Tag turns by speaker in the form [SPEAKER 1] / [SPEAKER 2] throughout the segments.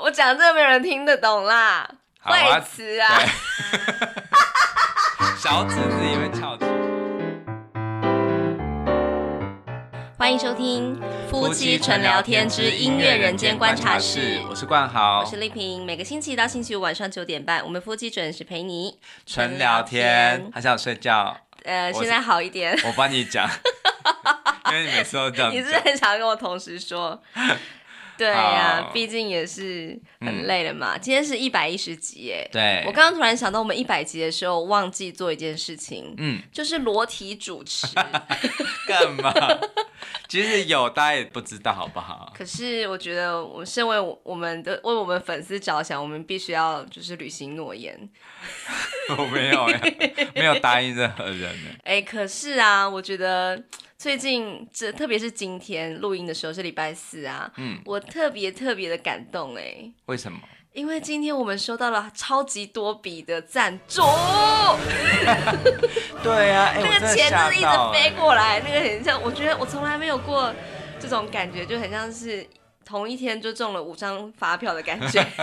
[SPEAKER 1] 我讲这个没有人听得懂啦，坏词啊！
[SPEAKER 2] 小子自己会翘起。
[SPEAKER 1] 欢迎收听夫妻纯聊天之音乐人间观察室，
[SPEAKER 2] 我是冠豪，
[SPEAKER 1] 我是丽萍。每个星期一到星期五晚上九点半，我们夫妻准时陪你
[SPEAKER 2] 纯聊天。还想睡觉？
[SPEAKER 1] 呃，现在好一点。
[SPEAKER 2] 我帮你讲，因为你每次都这样。
[SPEAKER 1] 你是很想跟我同时说？对呀、啊，毕竟也是很累了嘛。嗯、今天是一百一十集耶。
[SPEAKER 2] 对。
[SPEAKER 1] 我刚刚突然想到，我们一百集的时候忘记做一件事情，
[SPEAKER 2] 嗯，
[SPEAKER 1] 就是裸体主持。
[SPEAKER 2] 干嘛？其实有，大家也不知道，好不好？
[SPEAKER 1] 可是我觉得，我身为我们的为我们粉丝着想，我们必须要就是履行诺言。
[SPEAKER 2] 我没有呀，没有答应任何人。
[SPEAKER 1] 哎，可是啊，我觉得。最近这特别是今天录音的时候是礼拜四啊，
[SPEAKER 2] 嗯，
[SPEAKER 1] 我特别特别的感动哎，
[SPEAKER 2] 为什么？
[SPEAKER 1] 因为今天我们收到了超级多笔的赞助，
[SPEAKER 2] 对啊，欸、
[SPEAKER 1] 那个钱就是一直飞过来，那个很像，我觉得我从来没有过这种感觉，就很像是。同一天就中了五张发票的感觉，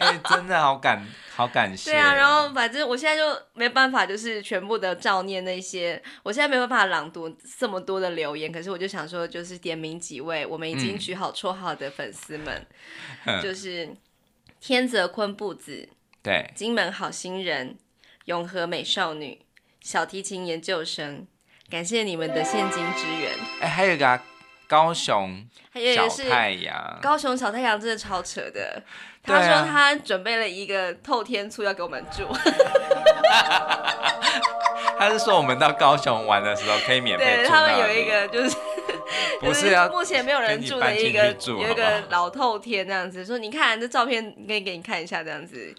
[SPEAKER 2] 哎、欸，真的好感好感谢。
[SPEAKER 1] 对啊，然后反正我现在就没办法，就是全部的照念那些，我现在没办法朗读这么多的留言。可是我就想说，就是点名几位我们已经取好绰号的粉丝们，嗯、就是天泽坤布子，
[SPEAKER 2] 对，
[SPEAKER 1] 金门好心人，永和美少女，小提琴研究生，感谢你们的现金支援。
[SPEAKER 2] 哎、欸，还有一个。高雄小太阳，
[SPEAKER 1] 高雄小太阳真的超扯的。他说他准备了一个透天厝要给我们住。
[SPEAKER 2] 他是说我们到高雄玩的时候可以免费住。
[SPEAKER 1] 对，他们有一个就是
[SPEAKER 2] 不是啊
[SPEAKER 1] 目前没有人住的一个有一个老透天这样子。说你看这照片，可以给你看一下这样子，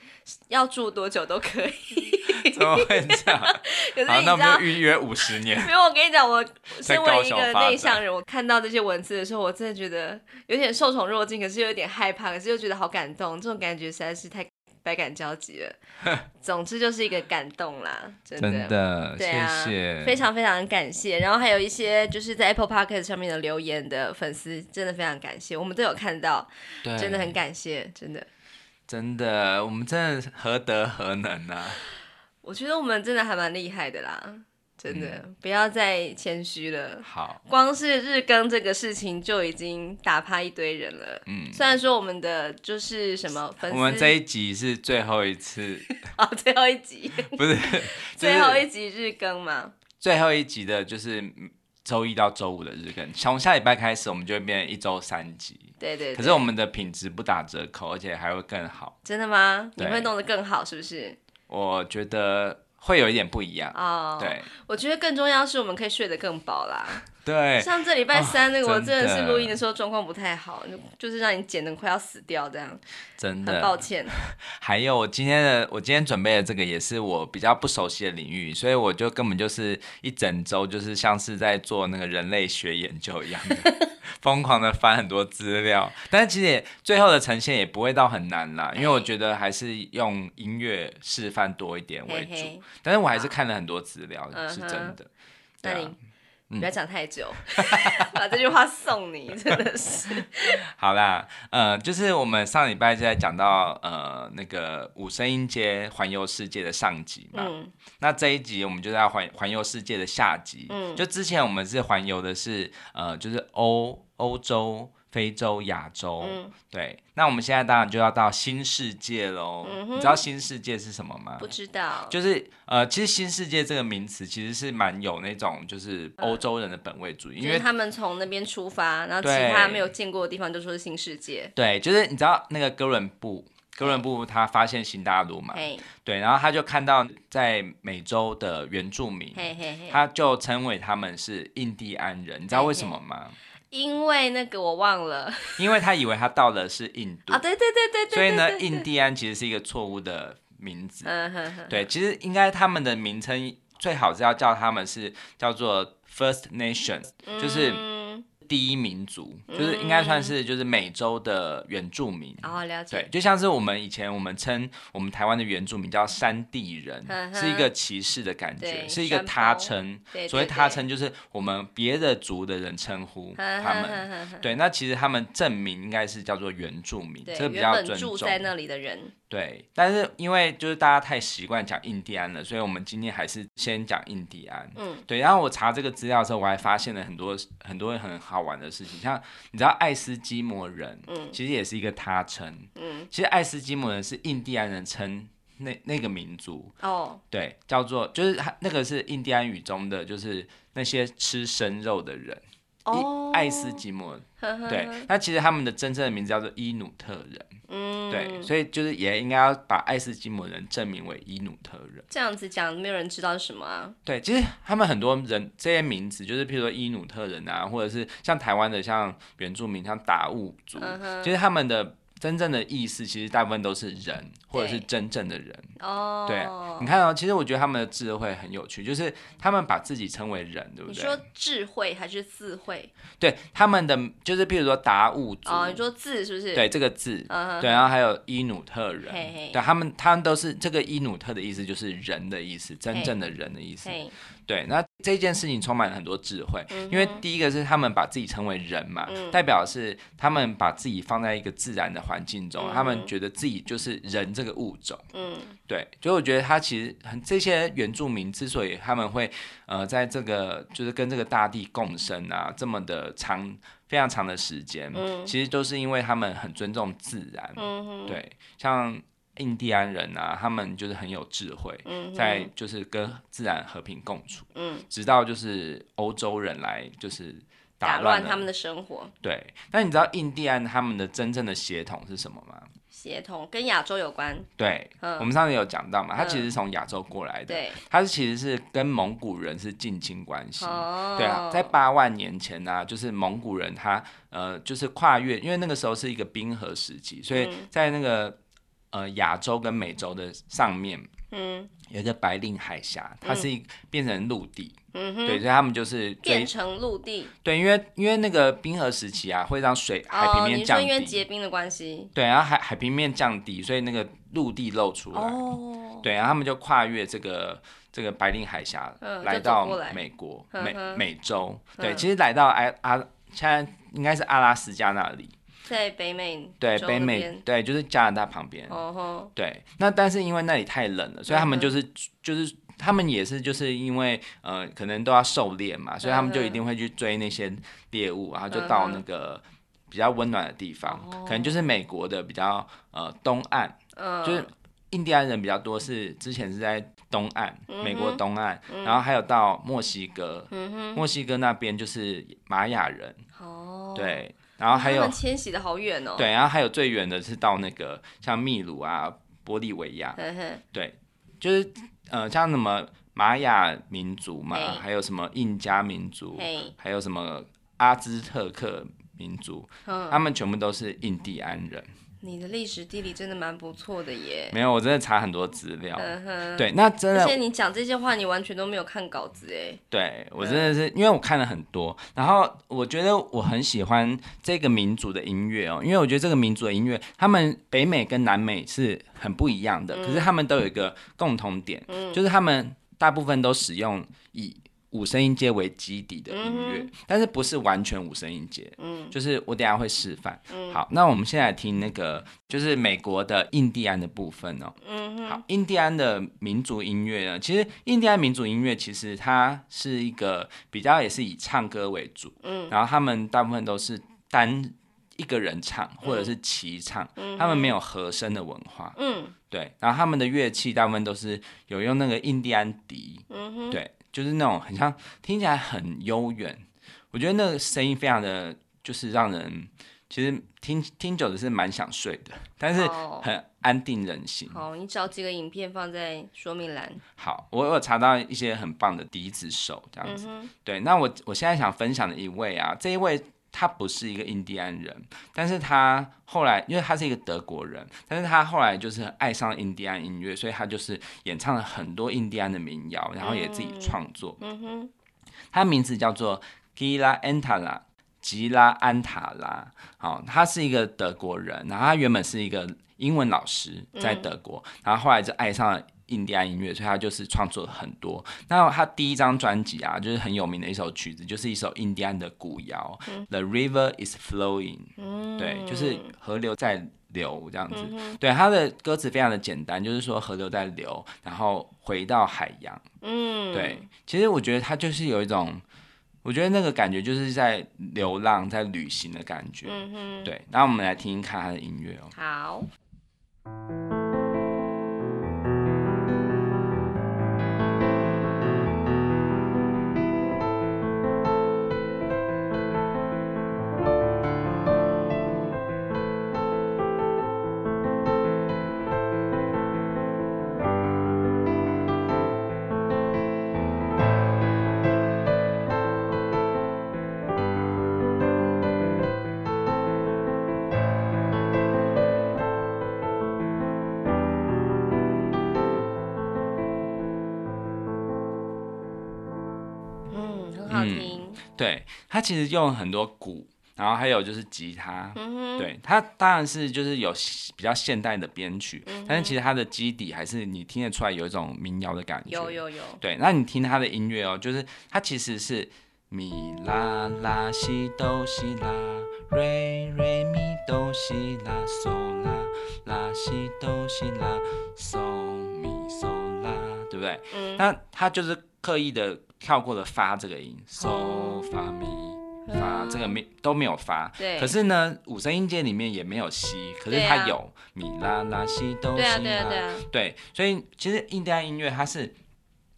[SPEAKER 1] 要住多久都可以。
[SPEAKER 2] 怎么会这样？可是你知道，预约五十年。
[SPEAKER 1] 没有，我跟你讲，我身为一个内向人，我看到这些文字的时候，我真的觉得有点受宠若惊，可是又有点害怕，可是又觉得好感动。这种感觉实在是太百感交集了。总之就是一个感动啦，真的，
[SPEAKER 2] 真的
[SPEAKER 1] 对啊，
[SPEAKER 2] 谢谢，
[SPEAKER 1] 非常非常感谢。然后还有一些就是在 Apple Podcast 上面的留言的粉丝，真的非常感谢，我们都有看到，真的很感谢，真的，
[SPEAKER 2] 真的，我们真的何德何能啊！
[SPEAKER 1] 我觉得我们真的还蛮厉害的啦，真的，嗯、不要再谦虚了。
[SPEAKER 2] 好，
[SPEAKER 1] 光是日更这个事情就已经打趴一堆人了。
[SPEAKER 2] 嗯，
[SPEAKER 1] 虽然说我们的就是什么粉丝，
[SPEAKER 2] 我们这一集是最后一次。
[SPEAKER 1] 哦，最后一集
[SPEAKER 2] 不是
[SPEAKER 1] 最后一集日更吗？
[SPEAKER 2] 最后一集的就是周一到周五的日更，从下礼拜开始我们就会变成一周三集。
[SPEAKER 1] 对，对对。
[SPEAKER 2] 可是我们的品质不打折扣，而且还会更好。
[SPEAKER 1] 真的吗？你会弄得更好，是不是？
[SPEAKER 2] 我觉得会有一点不一样
[SPEAKER 1] 哦。
[SPEAKER 2] Oh, 对，
[SPEAKER 1] 我觉得更重要是我们可以睡得更饱啦。
[SPEAKER 2] 对，
[SPEAKER 1] 像这礼拜三那个，我真的是录音的时候状况不太好，就就是让你剪的快要死掉这样。
[SPEAKER 2] 真的，
[SPEAKER 1] 很抱歉。
[SPEAKER 2] 还有我今天的，我今天准备的这个也是我比较不熟悉的领域，所以我就根本就是一整周就是像是在做那个人类学研究一样的，疯狂的翻很多资料。但是其实也最后的呈现也不会到很难啦，因为我觉得还是用音乐示范多一点为主。嘿嘿，但是我还是看了很多资料，是真的。
[SPEAKER 1] 对啊。不要讲太久，嗯、把这句话送你，真的是。
[SPEAKER 2] 好啦，呃，就是我们上礼拜就在讲到呃那个五声音阶环游世界的上集嘛，嗯、那这一集我们就在环环游世界的下集。嗯，就之前我们是环游的是呃就是欧欧洲。非洲、亚洲，嗯、对，那我们现在当然就要到新世界喽。嗯、你知道新世界是什么吗？
[SPEAKER 1] 不知道。
[SPEAKER 2] 就是呃，其实新世界这个名词其实是蛮有那种就是欧洲人的本位主义，嗯、因为
[SPEAKER 1] 他们从那边出发，然后其他没有见过的地方就说是新世界。
[SPEAKER 2] 对，就是你知道那个哥伦布，哥伦布他发现新大陆嘛？嘿对，然后他就看到在美洲的原住民，他就称为他们是印第安人，你知道为什么吗？
[SPEAKER 1] 因为那个我忘了，
[SPEAKER 2] 因为他以为他到的是印度。
[SPEAKER 1] 啊，对对对对对，
[SPEAKER 2] 所以呢，印第安其实是一个错误的名字。嗯哼哼，对，其实应该他们的名称最好是要叫他们是叫做 First Nation，就是第一民族，就是应该算是就是美洲的原住民。
[SPEAKER 1] 哦，了解。
[SPEAKER 2] 对，就像是我们以前我们称我们台湾的原住民叫山地人，是一个歧视的感觉，是一个他称。所谓他称就是我们别的族的人称呼他们。对，那其实他们证明应该是叫做原住民，这个比较尊重。
[SPEAKER 1] 住在那里的人。
[SPEAKER 2] 对，但是因为就是大家太习惯讲印第安了，所以我们今天还是先讲印第安。嗯，对。然后我查这个资料的时候，我还发现了很多很多很好玩的事情，像你知道爱斯基摩人，嗯，其实也是一个他称。嗯，其实爱斯基摩人是印第安人称那那个民族。哦，对，叫做就是他那个是印第安语中的就是那些吃生肉的人。哦，爱斯基摩。对，那其实他们的真正的名字叫做伊努特人。嗯，对，所以就是也应该要把爱斯基摩人证明为伊努特人。
[SPEAKER 1] 这样子讲，没有人知道是什么啊？
[SPEAKER 2] 对，其实他们很多人这些名字，就是譬如说伊努特人啊，或者是像台湾的像原住民，像达悟族，嗯、其实他们的。真正的意思其实大部分都是人，或者是真正的人。哦，对，你看哦，其实我觉得他们的智慧很有趣，就是他们把自己称为人，对不对？
[SPEAKER 1] 你说智慧还是智慧？
[SPEAKER 2] 对，他们的就是譬如说达悟族。
[SPEAKER 1] 哦，你说字是不是？
[SPEAKER 2] 对，这个字。嗯、对，然后还有伊努特人。对，他们他们都是这个伊努特的意思，就是人的意思，真正的人的意思。对，那这件事情充满了很多智慧，嗯、因为第一个是他们把自己称为人嘛，嗯、代表是他们把自己放在一个自然的环境中，嗯、他们觉得自己就是人这个物种。嗯，对，所以我觉得他其实很这些原住民之所以他们会呃在这个就是跟这个大地共生啊，这么的长非常长的时间，嗯、其实都是因为他们很尊重自然。嗯，对，像。印第安人啊，他们就是很有智慧，嗯、在就是跟自然和平共处，嗯、直到就是欧洲人来就是打乱
[SPEAKER 1] 他们的生活。
[SPEAKER 2] 对，但你知道印第安他们的真正的血统是什么吗？
[SPEAKER 1] 协同跟亚洲有关。
[SPEAKER 2] 对，嗯、我们上次有讲到嘛，他其实是从亚洲过来的，对、嗯，他是其实是跟蒙古人是近亲关系。哦，对啊，在八万年前呢、啊，就是蒙古人他呃就是跨越，因为那个时候是一个冰河时期，所以在那个。嗯呃，亚洲跟美洲的上面，嗯，有一个白令海峡，它是一变成陆地，嗯哼，对，所以他们就是
[SPEAKER 1] 变成陆地，
[SPEAKER 2] 对，因为因为那个冰河时期啊，会让水海平面降低，
[SPEAKER 1] 因为结冰的关系，
[SPEAKER 2] 对，然后海海平面降低，所以那个陆地露出来，哦，对，然后他们就跨越这个这个白令海峡，来到美国美美洲，对，其实来到阿阿现在应该是阿拉斯加那里。
[SPEAKER 1] 在北美，
[SPEAKER 2] 对北美，对，就是加拿大旁边。哦吼，对，那但是因为那里太冷了，所以他们就是就是他们也是就是因为呃可能都要狩猎嘛，所以他们就一定会去追那些猎物，然后就到那个比较温暖的地方，可能就是美国的比较呃东岸，就是印第安人比较多，是之前是在东岸，美国东岸，然后还有到墨西哥，墨西哥那边就是玛雅人。哦，对。然后还有
[SPEAKER 1] 迁徙的好远哦。
[SPEAKER 2] 对，然后还有最远的是到那个像秘鲁啊、玻利维亚。对，就是呃，像什么玛雅民族嘛，还有什么印加民族，还有什么阿兹特克民族，呵他们全部都是印第安人。
[SPEAKER 1] 你的历史地理真的蛮不错的耶！
[SPEAKER 2] 没有，我真的查很多资料。嗯哼，对，那真的。
[SPEAKER 1] 而且你讲这些话，你完全都没有看稿子哎。
[SPEAKER 2] 对，我真的是，因为我看了很多，然后我觉得我很喜欢这个民族的音乐哦，因为我觉得这个民族的音乐，他们北美跟南美是很不一样的，可是他们都有一个共同点，就是他们大部分都使用以。五声音阶为基底的音乐，嗯、但是不是完全五声音阶，嗯，就是我等下会示范。嗯、好，那我们现在听那个，就是美国的印第安的部分哦。嗯哼。好，印第安的民族音乐呢，其实印第安民族音乐其实它是一个比较也是以唱歌为主，嗯，然后他们大部分都是单一个人唱或者是齐唱，嗯、他们没有和声的文化，嗯，对，然后他们的乐器大部分都是有用那个印第安笛，嗯哼，对。就是那种很像听起来很悠远，我觉得那个声音非常的，就是让人其实听听久了是蛮想睡的，但是很安定人心。
[SPEAKER 1] 好，你找几个影片放在说明栏。
[SPEAKER 2] 好，我有查到一些很棒的笛子手这样子。嗯、对，那我我现在想分享的一位啊，这一位。他不是一个印第安人，但是他后来，因为他是一个德国人，但是他后来就是爱上印第安音乐，所以他就是演唱了很多印第安的民谣，然后也自己创作。嗯哼，他名字叫做 Gila Antala，吉拉安塔拉，好，他是一个德国人，然后他原本是一个英文老师，在德国，嗯、然后后来就爱上了印第安音乐，所以他就是创作了很多。那他第一张专辑啊，就是很有名的一首曲子，就是一首印第安的古谣，嗯《The River Is Flowing》，嗯，对，就是河流在流这样子。嗯、对，他的歌词非常的简单，就是说河流在流，然后回到海洋。嗯，对，其实我觉得他就是有一种。我觉得那个感觉就是在流浪，在旅行的感觉。嗯哼，对。那我们来听听看他的音乐哦。
[SPEAKER 1] 好。
[SPEAKER 2] Música 对，他其实用很多鼓，然后还有就是吉他，嗯、对，他当然是就是有比较现代的编曲，嗯、但是其实它的基底还是你听得出来有一种民谣的感觉。
[SPEAKER 1] 有有有。
[SPEAKER 2] 对，那你听他的音乐哦，就是他其实是咪啦啦西哆西啦，瑞瑞咪哆西啦，嗦啦啦西哆西啦，嗦咪嗦啦，对不对？嗯。那他就是刻意的。跳过了发这个音，so 发咪发这个没都没有发，
[SPEAKER 1] 对。
[SPEAKER 2] 可是呢，五声音阶里面也没有西，可是它有米啦啦西哆西啦，
[SPEAKER 1] 对啊对啊。
[SPEAKER 2] 对，所以其实印第安音乐它是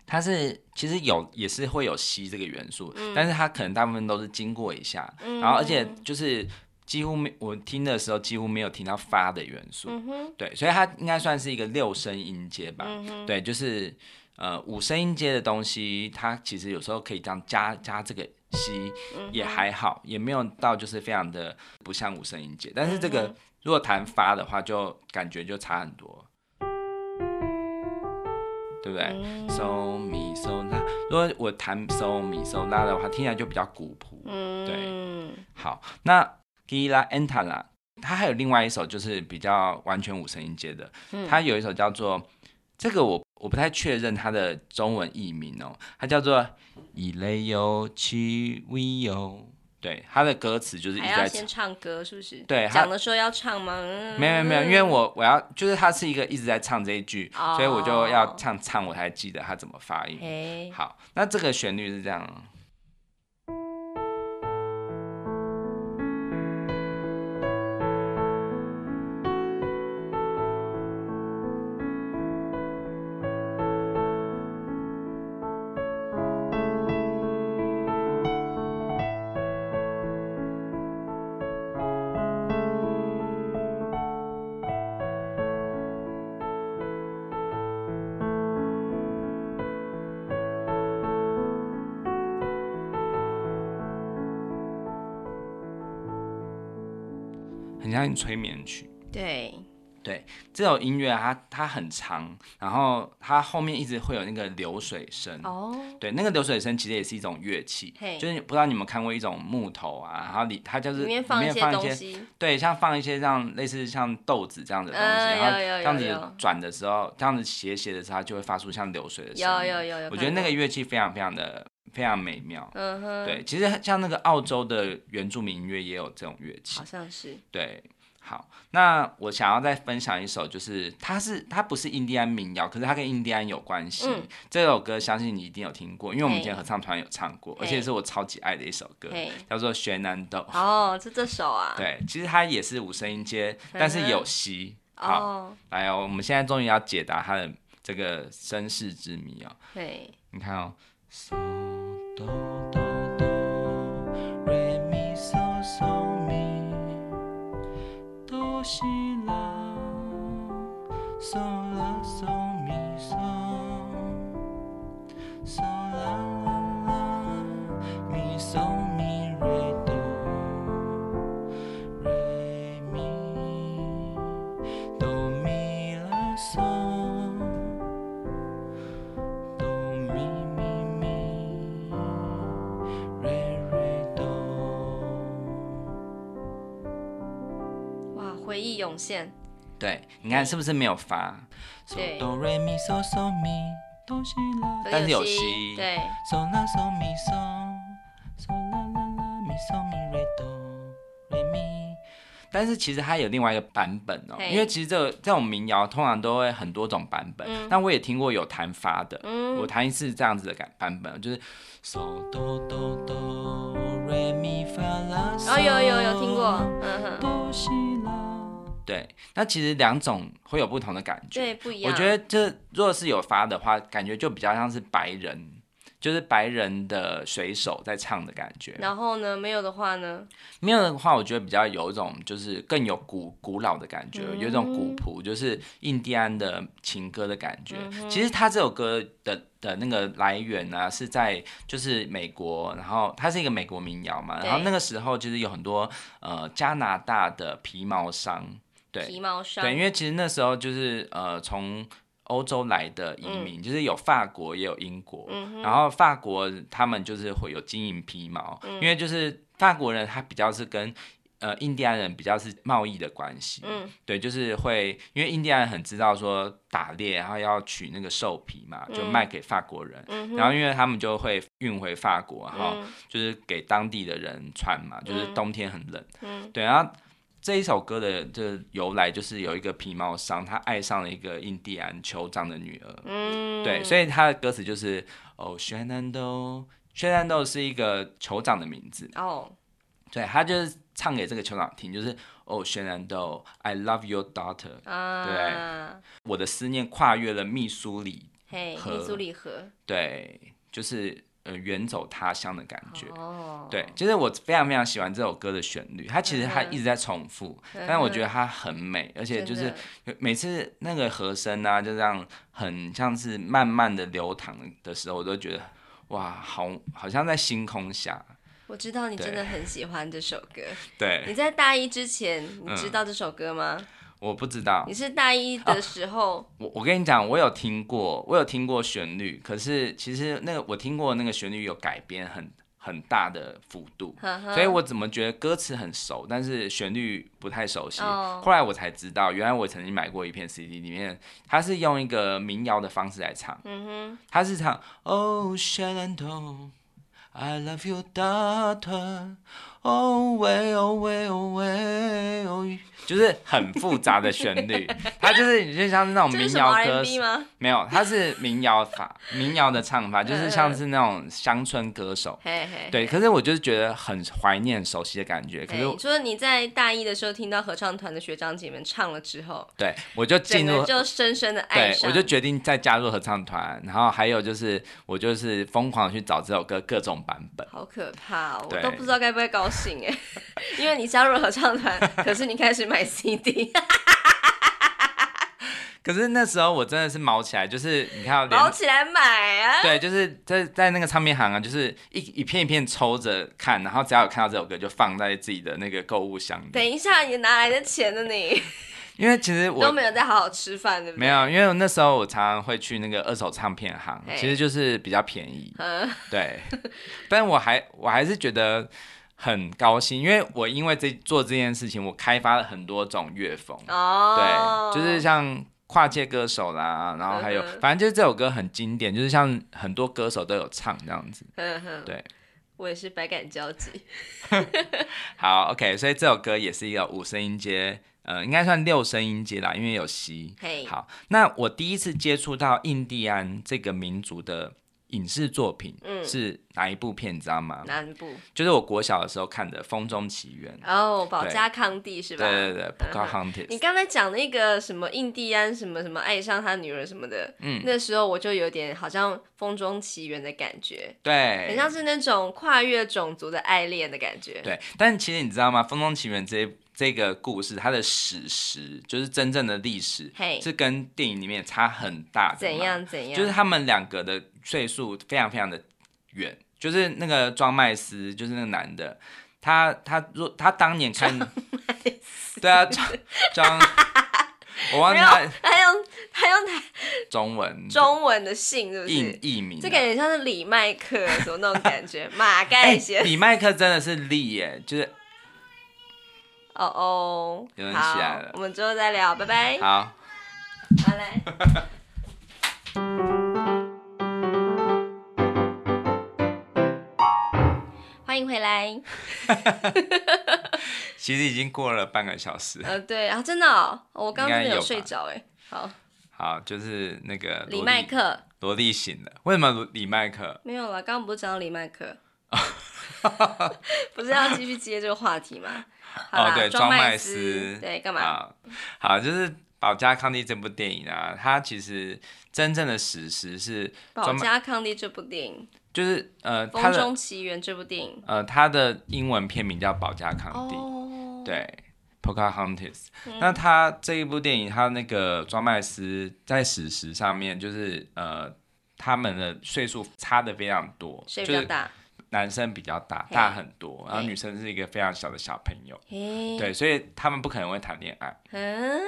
[SPEAKER 2] 它是其实有也是会有西这个元素，嗯、但是它可能大部分都是经过一下，嗯、然后而且就是几乎没我听的时候几乎没有听到发的元素，对，所以它应该算是一个六声音阶吧，对，就是。呃，五声音阶的东西，它其实有时候可以这样加加这个西，也还好，也没有到就是非常的不像五声音阶。但是这个如果弹发的话，就感觉就差很多，对不对？So mi so la，如果我弹 So mi so la 的话，听起来就比较古朴。对，好，那 Gila Entala，它还有另外一首就是比较完全五声音阶的，它有一首叫做这个我。我不太确认它的中文译名哦，它叫做 Ileo Chivio，对，它的歌词就是一直在唱，还要
[SPEAKER 1] 先唱歌是不是？
[SPEAKER 2] 对，
[SPEAKER 1] 讲的时候要唱吗？
[SPEAKER 2] 没有没有没有，因为我我要就是它是一个一直在唱这一句，哦、所以我就要唱唱，我才记得它怎么发音。好，那这个旋律是这样。很像催眠曲，
[SPEAKER 1] 对。
[SPEAKER 2] 对，这首音乐它它很长，然后它后面一直会有那个流水声哦，对，那个流水声其实也是一种乐器，嘿就是不知道你们看过一种木头啊，然后里它就是里面放一些东西，对，像放一些像类似像豆子这样的东西，呃、然后这样子转的时候，这样子斜斜的时候，它就会发出像流水的声音，有有有有，我觉得那个乐器非常非常的。非常美妙，嗯哼，对，其实像那个澳洲的原住民音乐也有这种乐器，
[SPEAKER 1] 好像是，
[SPEAKER 2] 对，好，那我想要再分享一首，就是它是它不是印第安民谣，可是它跟印第安有关系。嗯、这首歌相信你一定有听过，因为我们今天合唱团有唱过，而且是我超级爱的一首歌，嘿叫做《悬南斗》。
[SPEAKER 1] 哦，是这首啊？
[SPEAKER 2] 对，其实它也是五声音阶，但是有西。嗯、好，哦、来哦，我们现在终于要解答它的这个身世之谜哦。
[SPEAKER 1] 对，
[SPEAKER 2] 你看哦。
[SPEAKER 1] 哆
[SPEAKER 2] 哆哆瑞咪嗦嗦咪哆西啦嗦啦嗦
[SPEAKER 1] 线。
[SPEAKER 2] 对，你看是不是没有发？
[SPEAKER 1] 对。
[SPEAKER 2] 哆瑞咪嗦嗦咪哆西拉，但是有西。
[SPEAKER 1] 对。
[SPEAKER 2] 嗦啦嗦咪嗦，嗦啦啦啦咪嗦咪瑞哆瑞咪。但是其实它有另外一个版本哦，因为其实这个这种民谣通常都会很多种版本。嗯。但我也听过有弹发的，嗯，我弹一次这样子的感版本，就是嗦哆哆哆瑞咪发啦嗦。
[SPEAKER 1] 哦，有有有听过，嗯哼。
[SPEAKER 2] 对，那其实两种会有不同的感觉，
[SPEAKER 1] 对，不一样。
[SPEAKER 2] 我觉得这如果是有发的话，感觉就比较像是白人。就是白人的水手在唱的感觉，
[SPEAKER 1] 然后呢，没有的话呢？
[SPEAKER 2] 没有的话，我觉得比较有一种，就是更有古古老的感觉，嗯、有一种古朴，就是印第安的情歌的感觉。嗯、其实他这首歌的的那个来源呢、啊，是在就是美国，然后它是一个美国民谣嘛，然后那个时候其实有很多呃加拿大的皮毛商，对，
[SPEAKER 1] 皮毛商，
[SPEAKER 2] 对，因为其实那时候就是呃从。欧洲来的移民，嗯、就是有法国也有英国，嗯、然后法国他们就是会有经营皮毛，嗯、因为就是法国人他比较是跟呃印第安人比较是贸易的关系，嗯、对，就是会因为印第安人很知道说打猎，然后要取那个兽皮嘛，就卖给法国人，嗯、然后因为他们就会运回法国，然后就是给当地的人穿嘛，就是冬天很冷，嗯、对，然后。这一首歌的这个由来就是有一个皮毛商，他爱上了一个印第安酋长的女儿。嗯，对，所以他的歌词就是哦，Shenandoah，Shenandoah 是一个酋长的名字。哦，对，他就是唱给这个酋长听，就是哦，Shenandoah，I love your daughter。啊，对，我的思念跨越了密苏里河。嘿，密苏里河。对，就是。呃，远走他乡的感觉，oh. 对，就是我非常非常喜欢这首歌的旋律，它其实它一直在重复，嗯、但是我觉得它很美，而且就是每次那个和声啊，就这样很像是慢慢的流淌的时候，我都觉得哇，好，好像在星空下。
[SPEAKER 1] 我知道你真的很喜欢这首歌，
[SPEAKER 2] 对，
[SPEAKER 1] 你在大一之前你知道这首歌吗？嗯
[SPEAKER 2] 我不知道，
[SPEAKER 1] 你是大一的时候，哦、
[SPEAKER 2] 我我跟你讲，我有听过，我有听过旋律，可是其实那个我听过那个旋律有改编很很大的幅度，呵呵，所以我怎么觉得歌词很熟，但是旋律不太熟悉。哦、后来我才知道，原来我曾经买过一片 CD，里面他是用一个民谣的方式来唱，嗯哼，他是唱 Oh Shenandoah, I love your daughter, Oh way, oh way, oh way, oh 就是很复杂的旋律，它就是你就像是那种民谣歌？没有，它是民谣法，民谣的唱法，就是像是那种乡村歌手。对，可是我就是觉得很怀念、熟悉的感觉。可是你
[SPEAKER 1] 说你在大一的时候听到合唱团的学长姐们唱了之后，
[SPEAKER 2] 对，我就进入，
[SPEAKER 1] 就深深的爱上，
[SPEAKER 2] 对，我就决定再加入合唱团。然后还有就是，我就是疯狂去找这首歌各种版本。
[SPEAKER 1] 好可怕哦，我都不知道该不该高兴哎，因为你加入了合唱团，可是你开始买。CD，
[SPEAKER 2] 可是那时候我真的是毛起来，就是你看，
[SPEAKER 1] 毛起来买啊，
[SPEAKER 2] 对，就是在在那个唱片行啊，就是一一片一片抽着看，然后只要有看到这首歌，就放在自己的那个购物箱里。
[SPEAKER 1] 等一下，你哪来的钱呢？你？
[SPEAKER 2] 因为其实我
[SPEAKER 1] 都没有在好好吃饭，对不对？
[SPEAKER 2] 没有，因为那时候我常常会去那个二手唱片行，其实就是比较便宜，嗯、对。但我还我还是觉得。很高兴，因为我因为这做这件事情，我开发了很多种乐风。哦，对，就是像跨界歌手啦，然后还有，呵呵反正就是这首歌很经典，就是像很多歌手都有唱这样子。对，
[SPEAKER 1] 我也是百感交集。
[SPEAKER 2] 好，OK，所以这首歌也是一个五声音阶，呃，应该算六声音阶啦，因为有。嘿，好，那我第一次接触到印第安这个民族的。影视作品是哪一部片？你知道吗？
[SPEAKER 1] 哪一部？
[SPEAKER 2] 就是我国小的时候看的《风中奇缘》。
[SPEAKER 1] 哦，保加康蒂是吧？
[SPEAKER 2] 对对对，Pocahontas。
[SPEAKER 1] 你刚才讲那个什么印第安什么什么爱上他女儿什么的，嗯，那时候我就有点好像《风中奇缘》的感觉，
[SPEAKER 2] 对，
[SPEAKER 1] 很像是那种跨越种族的爱恋的感觉。
[SPEAKER 2] 对，但其实你知道吗？《风中奇缘》这这个故事，它的史实就是真正的历史，是跟电影里面差很大的。
[SPEAKER 1] 怎样怎样？
[SPEAKER 2] 就是他们两个的。岁数非常非常的远，就是那个庄麦斯，就是那个男的，他他若他当年看，对啊，庄庄，我忘记他，
[SPEAKER 1] 他用他用台
[SPEAKER 2] 中文
[SPEAKER 1] 中文的姓是不是？
[SPEAKER 2] 译译名，
[SPEAKER 1] 这感觉像是李麦克什么那种感觉，马 盖先，
[SPEAKER 2] 李麦克真的是利耶，就是。
[SPEAKER 1] 哦哦，
[SPEAKER 2] 有人起来了，
[SPEAKER 1] 我们之后再聊，拜拜。
[SPEAKER 2] 好，
[SPEAKER 1] 好嘞。欢迎回来。
[SPEAKER 2] 其实已经过了半个小时。
[SPEAKER 1] 呃，对啊，真的，哦，我刚刚有睡着哎。好。
[SPEAKER 2] 好，就是那个
[SPEAKER 1] 李麦克。
[SPEAKER 2] 萝莉醒了，为什么李麦克？
[SPEAKER 1] 没有了，刚刚不是讲到李麦克，不是要继续接这个话题吗？
[SPEAKER 2] 哦，对，庄麦斯，
[SPEAKER 1] 对，干嘛？
[SPEAKER 2] 好，好，就是保加康帝这部电影啊，它其实真正的史实是
[SPEAKER 1] 保加康帝这部电影，
[SPEAKER 2] 就是呃，《
[SPEAKER 1] 风中奇缘》这部电影，
[SPEAKER 2] 呃，它的英文片名叫保加康蒂，
[SPEAKER 1] 哦、
[SPEAKER 2] 对。Pocahontas，、嗯、那他这一部电影，他那个庄麦斯在史实上面就是呃，他们的岁数差的非常多，
[SPEAKER 1] 谁比较大？
[SPEAKER 2] 就是男生比较大，大很多，然后女生是一个非常小的小朋友，对，所以他们不可能会谈恋爱。嗯，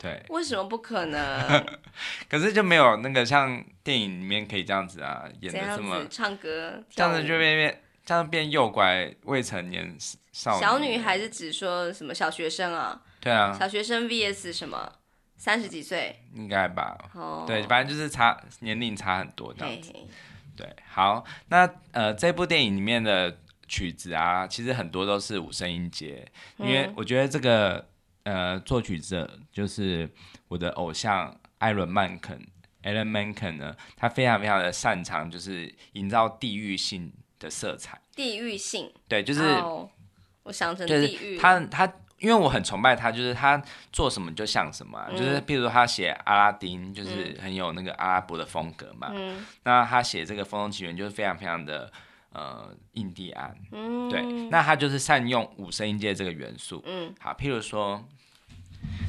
[SPEAKER 2] 对，
[SPEAKER 1] 为什么不可能？
[SPEAKER 2] 可是就没有那个像电影里面可以这样子啊，演的这么
[SPEAKER 1] 唱歌，
[SPEAKER 2] 这样子就变变。这样变诱拐未成年少女，
[SPEAKER 1] 小女孩是指说什么小学生啊？
[SPEAKER 2] 对啊，
[SPEAKER 1] 小学生 vs 什么三十几岁？
[SPEAKER 2] 应该吧。哦，对，反正就是差年龄差很多这样子。嘿嘿对，好，那呃这部电影里面的曲子啊，其实很多都是五声音阶，因为我觉得这个呃作曲者就是我的偶像艾伦曼肯 Alan Menken 呢，他非常非常的擅长就是营造地域性。的色彩，
[SPEAKER 1] 地域性，
[SPEAKER 2] 对，就是、
[SPEAKER 1] oh, 我想成地域。
[SPEAKER 2] 他他，因为我很崇拜他，就是他做什么就像什么、啊，嗯、就是譬如说他写阿拉丁，就是很有那个阿拉伯的风格嘛。嗯、那他写这个《风中奇缘》就是非常非常的呃印第安，嗯、对。那他就是善用五声音阶这个元素。嗯，好，譬如说，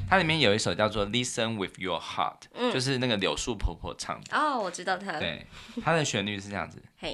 [SPEAKER 2] 它里面有一首叫做《Listen with Your Heart》，嗯、就是那个柳树婆婆唱的。
[SPEAKER 1] 哦，我知道他。
[SPEAKER 2] 对，它的旋律是这样子。
[SPEAKER 1] 嘿。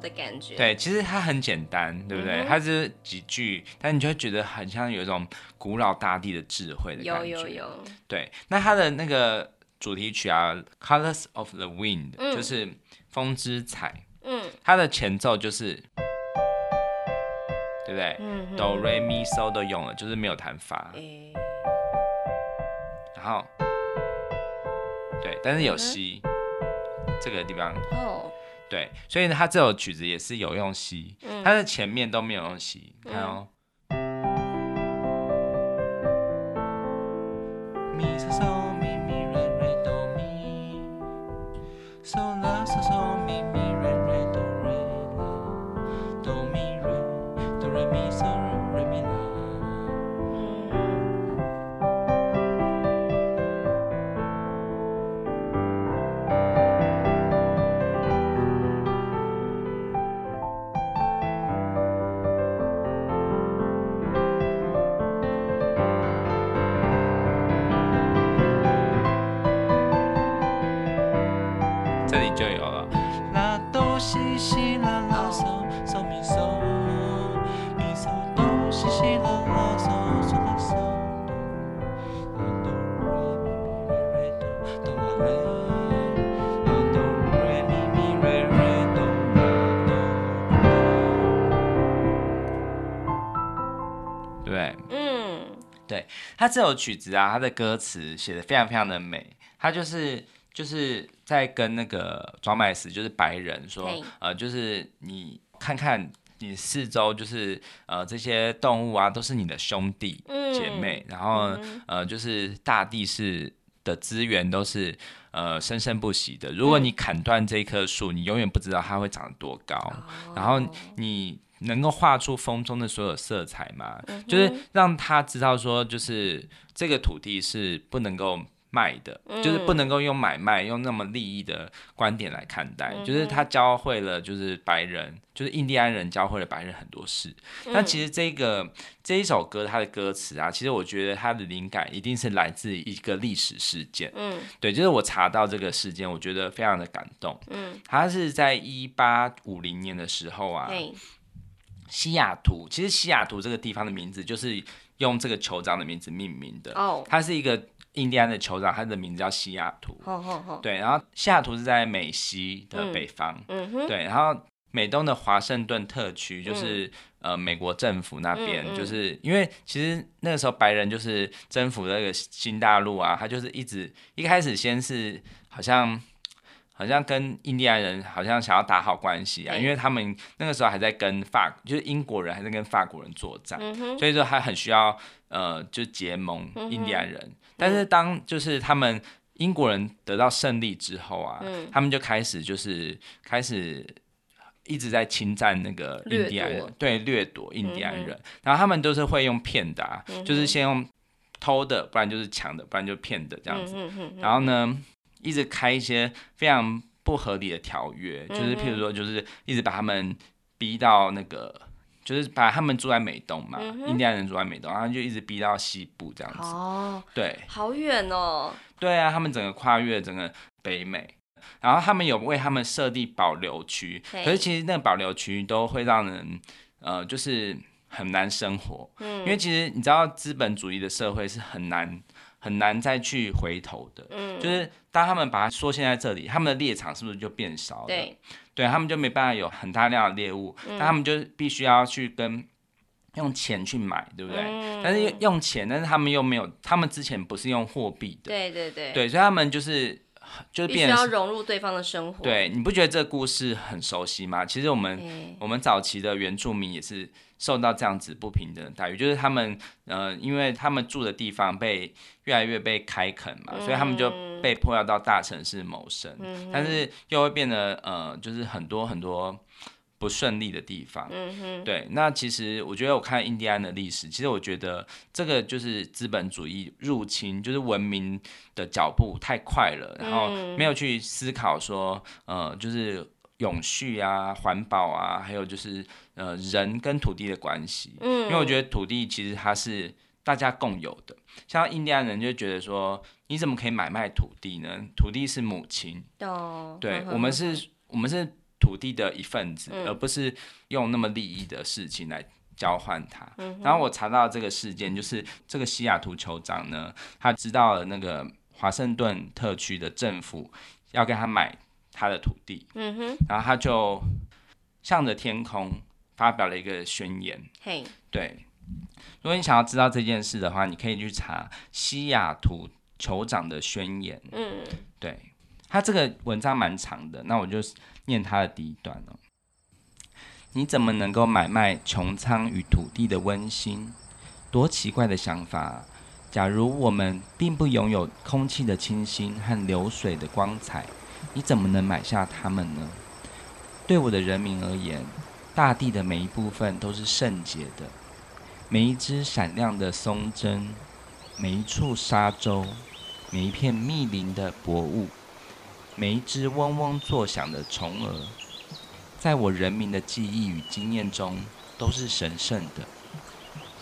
[SPEAKER 1] 的感觉。
[SPEAKER 2] 对，其实它很简单，对不对？它是几句，但你就会觉得很像有一种古老大地的智慧的感觉。有有有。对，那它的那个主题曲啊，《Colors of the Wind》，嗯、就是风之彩。嗯。它的前奏就是，对不对？嗯哼。哆来咪嗦都用了，就是没有弹发。欸、然后，对，但是有西，嗯、这个地方。哦。对，所以呢，他这首曲子也是有用西，他的前面都没有用西，你看哦。他这首曲子啊，他的歌词写的非常非常的美，他就是就是在跟那个庄麦斯，就是白人说，呃，就是你看看你四周，就是呃这些动物啊，都是你的兄弟姐妹，嗯、然后、嗯、呃就是大地是的资源都是呃生生不息的，如果你砍断这棵树，你永远不知道它会长得多高，哦、然后你。能够画出风中的所有色彩吗？嗯、就是让他知道说，就是这个土地是不能够卖的，
[SPEAKER 1] 嗯、
[SPEAKER 2] 就是不能够用买卖用那么利益的观点来看待，
[SPEAKER 1] 嗯、
[SPEAKER 2] 就是他教会了就是白人，就是印第安人教会了白人很多事。嗯、但其实这个这一首歌它的歌词啊，其实我觉得它的灵感一定是来自一个历史事件。嗯，对，就是我查到这个事件，我觉得非常的感动。嗯，它是在一八五零年的时候啊，嘿西雅图，其实西雅图这个地方的名字就是用这个酋长的名字命名的。哦，它是一个。印第安的酋长，他的名字叫西雅图。Oh, oh, oh. 对，然后西雅图是在美西的北方。嗯嗯、对，然后美东的华盛顿特区就是、嗯、呃美国政府那边，就是因为其实那个时候白人就是征服那个新大陆啊，他就是一直一开始先是好像好像跟印第安人好像想要打好关系啊，嗯、因为他们那个时候还在跟法就是英国人还在跟法国人作战，嗯、所以说还很需要呃就结盟印第安人。嗯。但是当就是他们英国人得到胜利之后啊，嗯、他们就开始就是开始一直在侵占那个印第安人，夺。对，掠夺印第安人。嗯、然后他们都是会用骗的、啊，嗯、就是先用偷的，不然就是抢的，不然就骗的这样子。然后呢，一直开一些非常不合理的条约，就是譬如说，就是一直把他们逼到那个。就是把他们住在美东嘛，嗯、印第安人住在美东，然后就一直逼到西部这样子。哦，对，
[SPEAKER 1] 好远哦。
[SPEAKER 2] 对啊，他们整个跨越整个北美，然后他们有为他们设立保留区，可是其实那个保留区都会让人呃，就是很难生活。嗯，因为其实你知道，资本主义的社会是很难很难再去回头的。嗯，就是当他们把它缩限在这里，他们的猎场是不是就变少了？对。对，他们就没办法有很大量的猎物，嗯、但他们就必须要去跟用钱去买，对不对？嗯、但是用钱，但是他们又没有，他们之前不是用货币的，
[SPEAKER 1] 对对对，
[SPEAKER 2] 对，所以他们就是就变
[SPEAKER 1] 必须要融入对方的生活。
[SPEAKER 2] 对，你不觉得这个故事很熟悉吗？其实我们、嗯、我们早期的原住民也是受到这样子不平等的待遇，就是他们呃，因为他们住的地方被越来越被开垦嘛，嗯、所以他们就。被迫要到大城市谋生，嗯、但是又会变得呃，就是很多很多不顺利的地方。对，那其实我觉得我看印第安的历史，其实我觉得这个就是资本主义入侵，就是文明的脚步太快了，然后没有去思考说，呃，就是永续啊、环保啊，还有就是呃人跟土地的关系。嗯，因为我觉得土地其实它是大家共有的，像印第安人就觉得说。你怎么可以买卖土地呢？土地是母亲，oh, 对，我们是，我们是土地的一份子，嗯、而不是用那么利益的事情来交换它。然后我查到这个事件，就是这个西雅图酋长呢，他知道了那个华盛顿特区的政府要跟他买他的土地，嗯、哼然后他就向着天空发表了一个宣言。嘿，对，如果你想要知道这件事的话，你可以去查西雅图。酋长的宣言，嗯，对，他这个文章蛮长的，那我就念他的第一段哦。你怎么能够买卖穹苍与土地的温馨？多奇怪的想法！假如我们并不拥有空气的清新和流水的光彩，你怎么能买下它们呢？对我的人民而言，大地的每一部分都是圣洁的，每一只闪亮的松针，每一处沙洲。每一片密林的薄雾，每一只嗡嗡作响的虫儿，在我人民的记忆与经验中都是神圣的。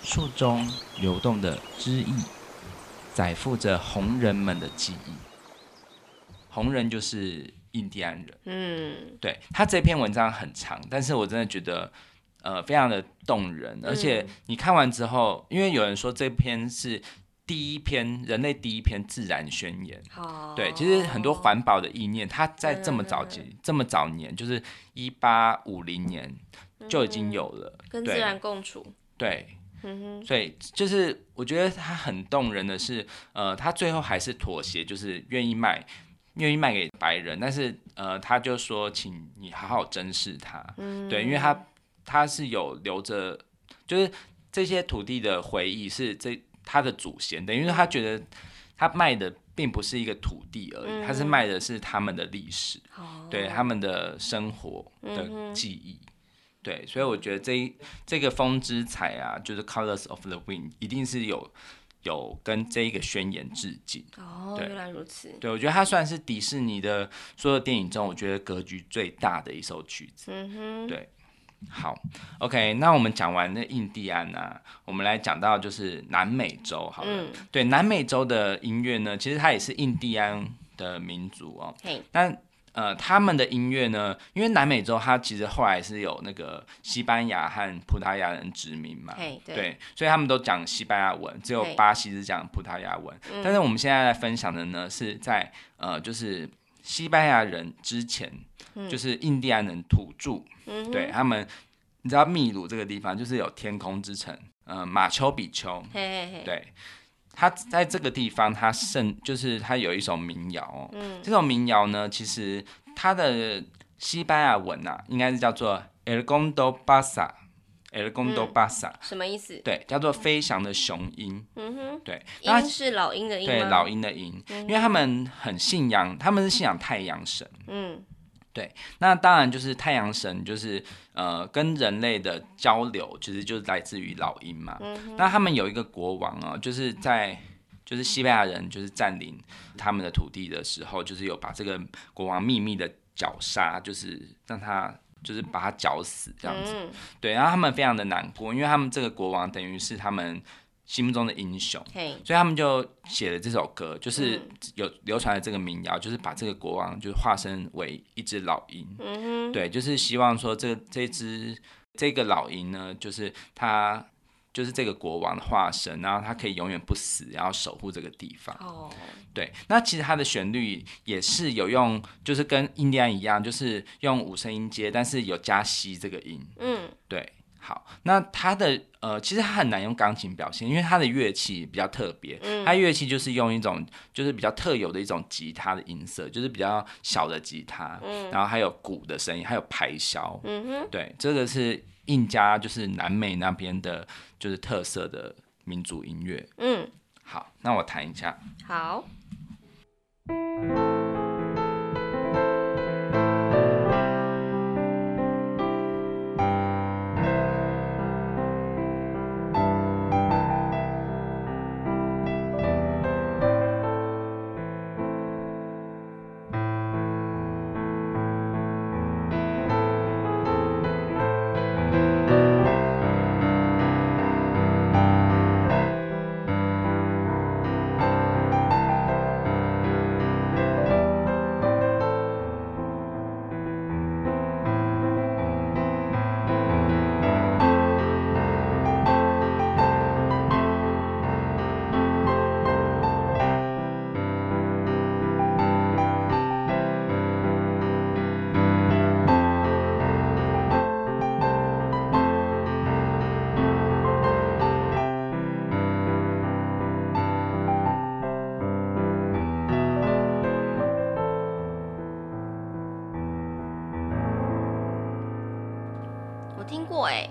[SPEAKER 2] 树中流动的枝叶，载负着红人们的记忆。红人就是印第安人。嗯，对，他这篇文章很长，但是我真的觉得，呃，非常的动人。而且你看完之后，因为有人说这篇是。第一篇人类第一篇自然宣言，oh. 对，其实很多环保的意念，它在这么早期、这么早年，就是一八五零年就已经有了，
[SPEAKER 1] 跟自然共处。
[SPEAKER 2] 对，所以就是我觉得他很动人的是，呃，他最后还是妥协，就是愿意卖，愿意卖给白人，但是呃，他就说，请你好好珍视它，对，因为他他是有留着，就是这些土地的回忆是这。他的祖先等于说，他觉得他卖的并不是一个土地而已，嗯、他是卖的是他们的历史，哦、对他们的生活的记忆，嗯、对，所以我觉得这这个风之彩啊，就是 Colors of the Wind，一定是有有跟这一个宣言致敬。
[SPEAKER 1] 哦，原来如此。
[SPEAKER 2] 对，我觉得它算是迪士尼的所有电影中，我觉得格局最大的一首曲子。
[SPEAKER 1] 嗯哼，
[SPEAKER 2] 对。好，OK，那我们讲完那印第安啊，我们来讲到就是南美洲，好了，嗯、对，南美洲的音乐呢，其实它也是印第安的民族哦。
[SPEAKER 1] 嘿，
[SPEAKER 2] 但呃，他们的音乐呢，因为南美洲它其实后来是有那个西班牙和葡萄牙人殖民嘛，
[SPEAKER 1] 对，
[SPEAKER 2] 对，所以他们都讲西班牙文，只有巴西是讲葡萄牙文。但是我们现在来分享的呢，是在呃，就是西班牙人之前。就是印第安人土著，嗯、对他们，你知道秘鲁这个地方就是有天空之城，嗯、呃，马丘比丘，对，他在这个地方，他盛就是他有一首民谣。哦，
[SPEAKER 1] 嗯、
[SPEAKER 2] 这首民谣呢，其实它的西班牙文啊，应该是叫做 El Gondo Pasa，El Gondo Pasa，
[SPEAKER 1] 什么意思？
[SPEAKER 2] 对，叫做飞翔的雄鹰，
[SPEAKER 1] 嗯哼，
[SPEAKER 2] 对，
[SPEAKER 1] 鹰是老鹰的鹰，
[SPEAKER 2] 对，老鹰的鹰，嗯、因为他们很信仰，他们是信仰太阳神，
[SPEAKER 1] 嗯。
[SPEAKER 2] 对，那当然就是太阳神，就是呃，跟人类的交流，其实就是来自于老鹰嘛。
[SPEAKER 1] 嗯、
[SPEAKER 2] 那他们有一个国王啊，就是在就是西班牙人就是占领他们的土地的时候，就是有把这个国王秘密的绞杀，就是让他就是把他绞死这样子。
[SPEAKER 1] 嗯、
[SPEAKER 2] 对，然后他们非常的难过，因为他们这个国王等于是他们。心目中的英雄，
[SPEAKER 1] 嘿。
[SPEAKER 2] 所以他们就写了这首歌，就是有流传的这个民谣，嗯、就是把这个国王就是化身为一只老鹰，
[SPEAKER 1] 嗯、
[SPEAKER 2] 对，就是希望说这这只这个老鹰呢，就是他就是这个国王的化身，然后他可以永远不死，然后守护这个地方。
[SPEAKER 1] 哦，
[SPEAKER 2] 对，那其实它的旋律也是有用，就是跟印第安一样，就是用五声音阶，但是有加西这个音，
[SPEAKER 1] 嗯，
[SPEAKER 2] 对。好，那它的呃，其实它很难用钢琴表现，因为它的乐器比较特别。嗯，它乐器就是用一种就是比较特有的一种吉他的音色，就是比较小的吉他，嗯，然后还有鼓的声音，还有排箫。对，这个是印加，就是南美那边的，就是特色的民族音乐。
[SPEAKER 1] 嗯，
[SPEAKER 2] 好，那我弹一下。
[SPEAKER 1] 好。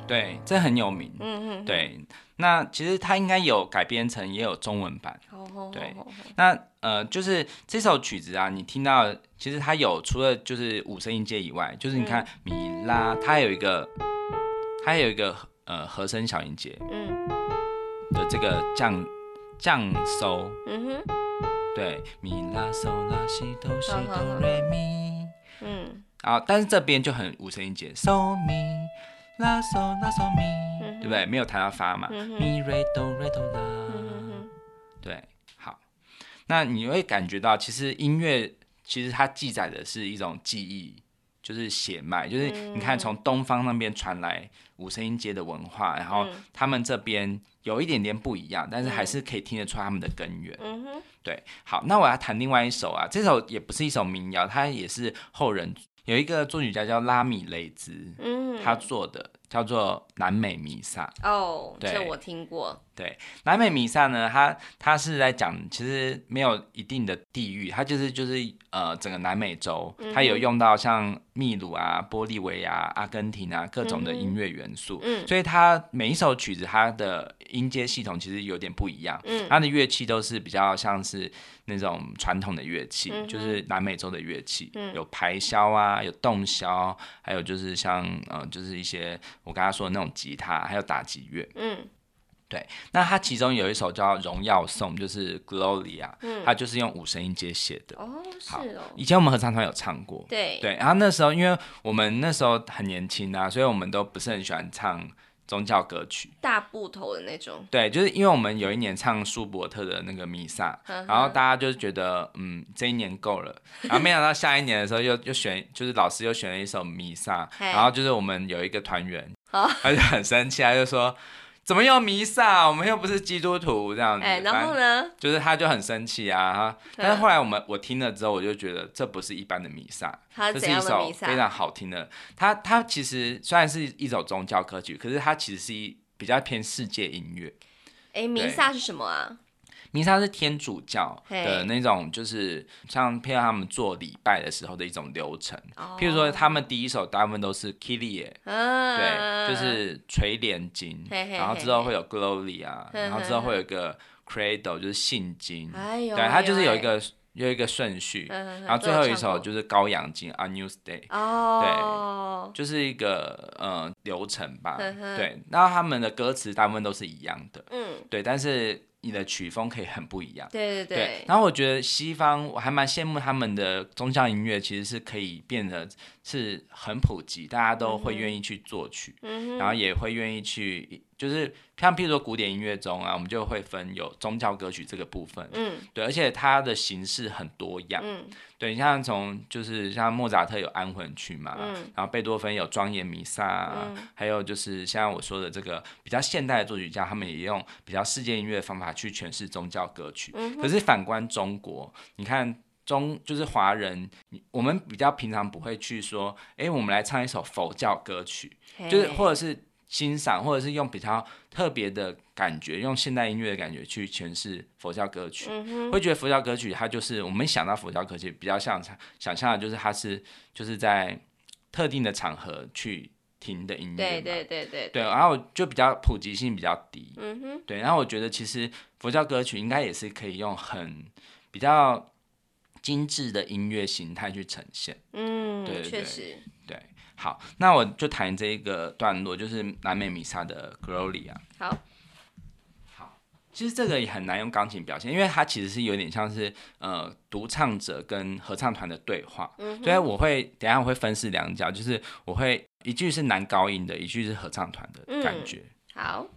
[SPEAKER 2] 对，这很有名。
[SPEAKER 1] 嗯嗯，
[SPEAKER 2] 对，那其实它应该有改编成，也有中文版。对，那呃，就是这首曲子啊，你听到，其实它有除了就是五声音阶以外，就是你看米拉，它有一个，它有一个呃和声小音阶，
[SPEAKER 1] 嗯，
[SPEAKER 2] 的这个降降收，
[SPEAKER 1] 嗯哼，
[SPEAKER 2] 对，米拉嗦拉西哆西哆瑞咪，
[SPEAKER 1] 嗯，
[SPEAKER 2] 啊，但是这边就很五声音阶，嗦咪。拉嗦拉嗦咪，对不对？没有弹到发嘛，咪瑞哆瑞哆啦，对，好。那你会感觉到，其实音乐其实它记载的是一种记忆，就是血脉，就是你看从东方那边传来五声音阶的文化，然后他们这边有一点点不一样，但是还是可以听得出他们的根源。对，好。那我要弹另外一首啊，这首也不是一首民谣，它也是后人。有一个作曲家叫拉米雷兹，嗯，他做的叫做南美弥撒。
[SPEAKER 1] 哦，
[SPEAKER 2] 对，
[SPEAKER 1] 这我听过。
[SPEAKER 2] 对，南美弥撒呢，它它是在讲，其实没有一定的地域，它就是就是呃整个南美洲，它有用到像秘鲁啊、玻利维亚、阿根廷啊各种的音乐元素，嗯，所以它每一首曲子它的音阶系统其实有点不一样，嗯，它的乐器都是比较像是。那种传统的乐器，嗯、就是南美洲的乐器，嗯、有排箫啊，有洞箫，还有就是像呃，就是一些我刚才说的那种吉他，还有打击乐。
[SPEAKER 1] 嗯，
[SPEAKER 2] 对，那他其中有一首叫《荣耀颂》，就是 Gloria，嗯，他就是用五声音阶写的。
[SPEAKER 1] 哦，是哦。
[SPEAKER 2] 以前我们合唱团有唱过。
[SPEAKER 1] 对
[SPEAKER 2] 对，然后那时候因为我们那时候很年轻啊，所以我们都不是很喜欢唱宗教歌曲，
[SPEAKER 1] 大部头的那种。
[SPEAKER 2] 对，就是因为我们有一年唱舒伯特的那个弥撒，然后大家就是觉得嗯，这一年够了，然后没想到下一年的时候又又选，就是老师又选了一首弥撒，然后就是我们有一个团员，他就很生气，他就说。怎么又弥撒？我们又不是基督徒这样子。
[SPEAKER 1] 哎，然后呢？
[SPEAKER 2] 就是他就很生气啊，哈。但是后来我们我听了之后，我就觉得这不是一般的弥撒，这是一首非常好听的。它它其实虽然是一首宗教歌曲，可是它其实是一比较偏世界音乐。
[SPEAKER 1] 哎，弥撒是什么啊？
[SPEAKER 2] 弥撒是天主教的那种，就是像配合他们做礼拜的时候的一种流程。譬如说，他们第一首大部分都是 k i l i e 对，就是垂帘经，然后之后会有 Gloria，然后之后会有一个 Credo，就是信经。对，它就是有一个有一个顺序，然后最后一首就是羔羊经 Agnus Day，对，就是一个呃流程吧。对，然后他们的歌词大部分都是一样的，嗯，对，但是。你的曲风可以很不一样，
[SPEAKER 1] 对对对，对。然
[SPEAKER 2] 后我觉得西方我还蛮羡慕他们的宗教音乐，其实是可以变得是很普及，大家都会愿意去作曲，嗯、然后也会愿意去，就是像譬如说古典音乐中啊，我们就会分有宗教歌曲这个部分，嗯，对，而且它的形式很多样，嗯。对，你像从就是像莫扎特有安魂曲嘛，嗯、然后贝多芬有庄严弥撒，啊，嗯、还有就是像我说的这个比较现代的作曲家，他们也用比较世界音乐的方法去诠释宗教歌曲。嗯、可是反观中国，你看中就是华人，我们比较平常不会去说，哎，我们来唱一首佛教歌曲，嘿。就是或者是。欣赏，或者是用比较特别的感觉，用现代音乐的感觉去诠释佛教歌曲，会觉得佛教歌曲它就是我们想到佛教歌曲比较像想象的就是它是就是在特定的场合去听的音乐，对对对对，对，然后就比较普及性比较低，嗯哼，对，然后我觉得其实佛教歌曲应该也是可以用很比较精致的音乐形态去呈现，嗯，对，确实，对。好，那我就谈这一个段落，就是南美弥撒的 Gloria。好，好，其实这个也很难用钢琴表现，因为它其实是有点像是呃独唱者跟合唱团的对话。嗯，所以我会等下我会分饰两角，就是我会一句是男高音的，一句是合唱团的感觉。
[SPEAKER 1] 嗯、好。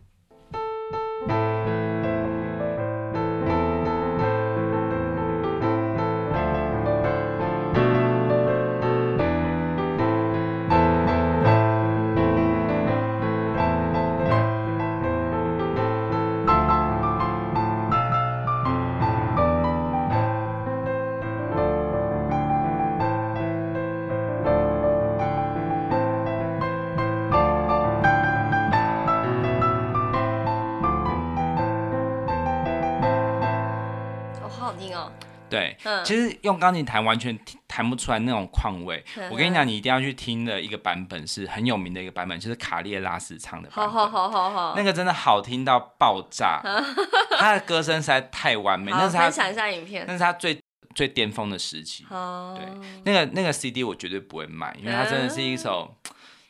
[SPEAKER 2] 对，其实用钢琴弹完全弹不出来那种况味。我跟你讲，你一定要去听的一个版本是很有名的一个版本，就是卡列拉斯唱的版本。好好好好，那个真的好听到爆炸，他的歌声实在太完美。那是他分享一下影片，那是他最最巅峰的时期。对，那个那个 CD 我绝对不会买，因为它真的是一首，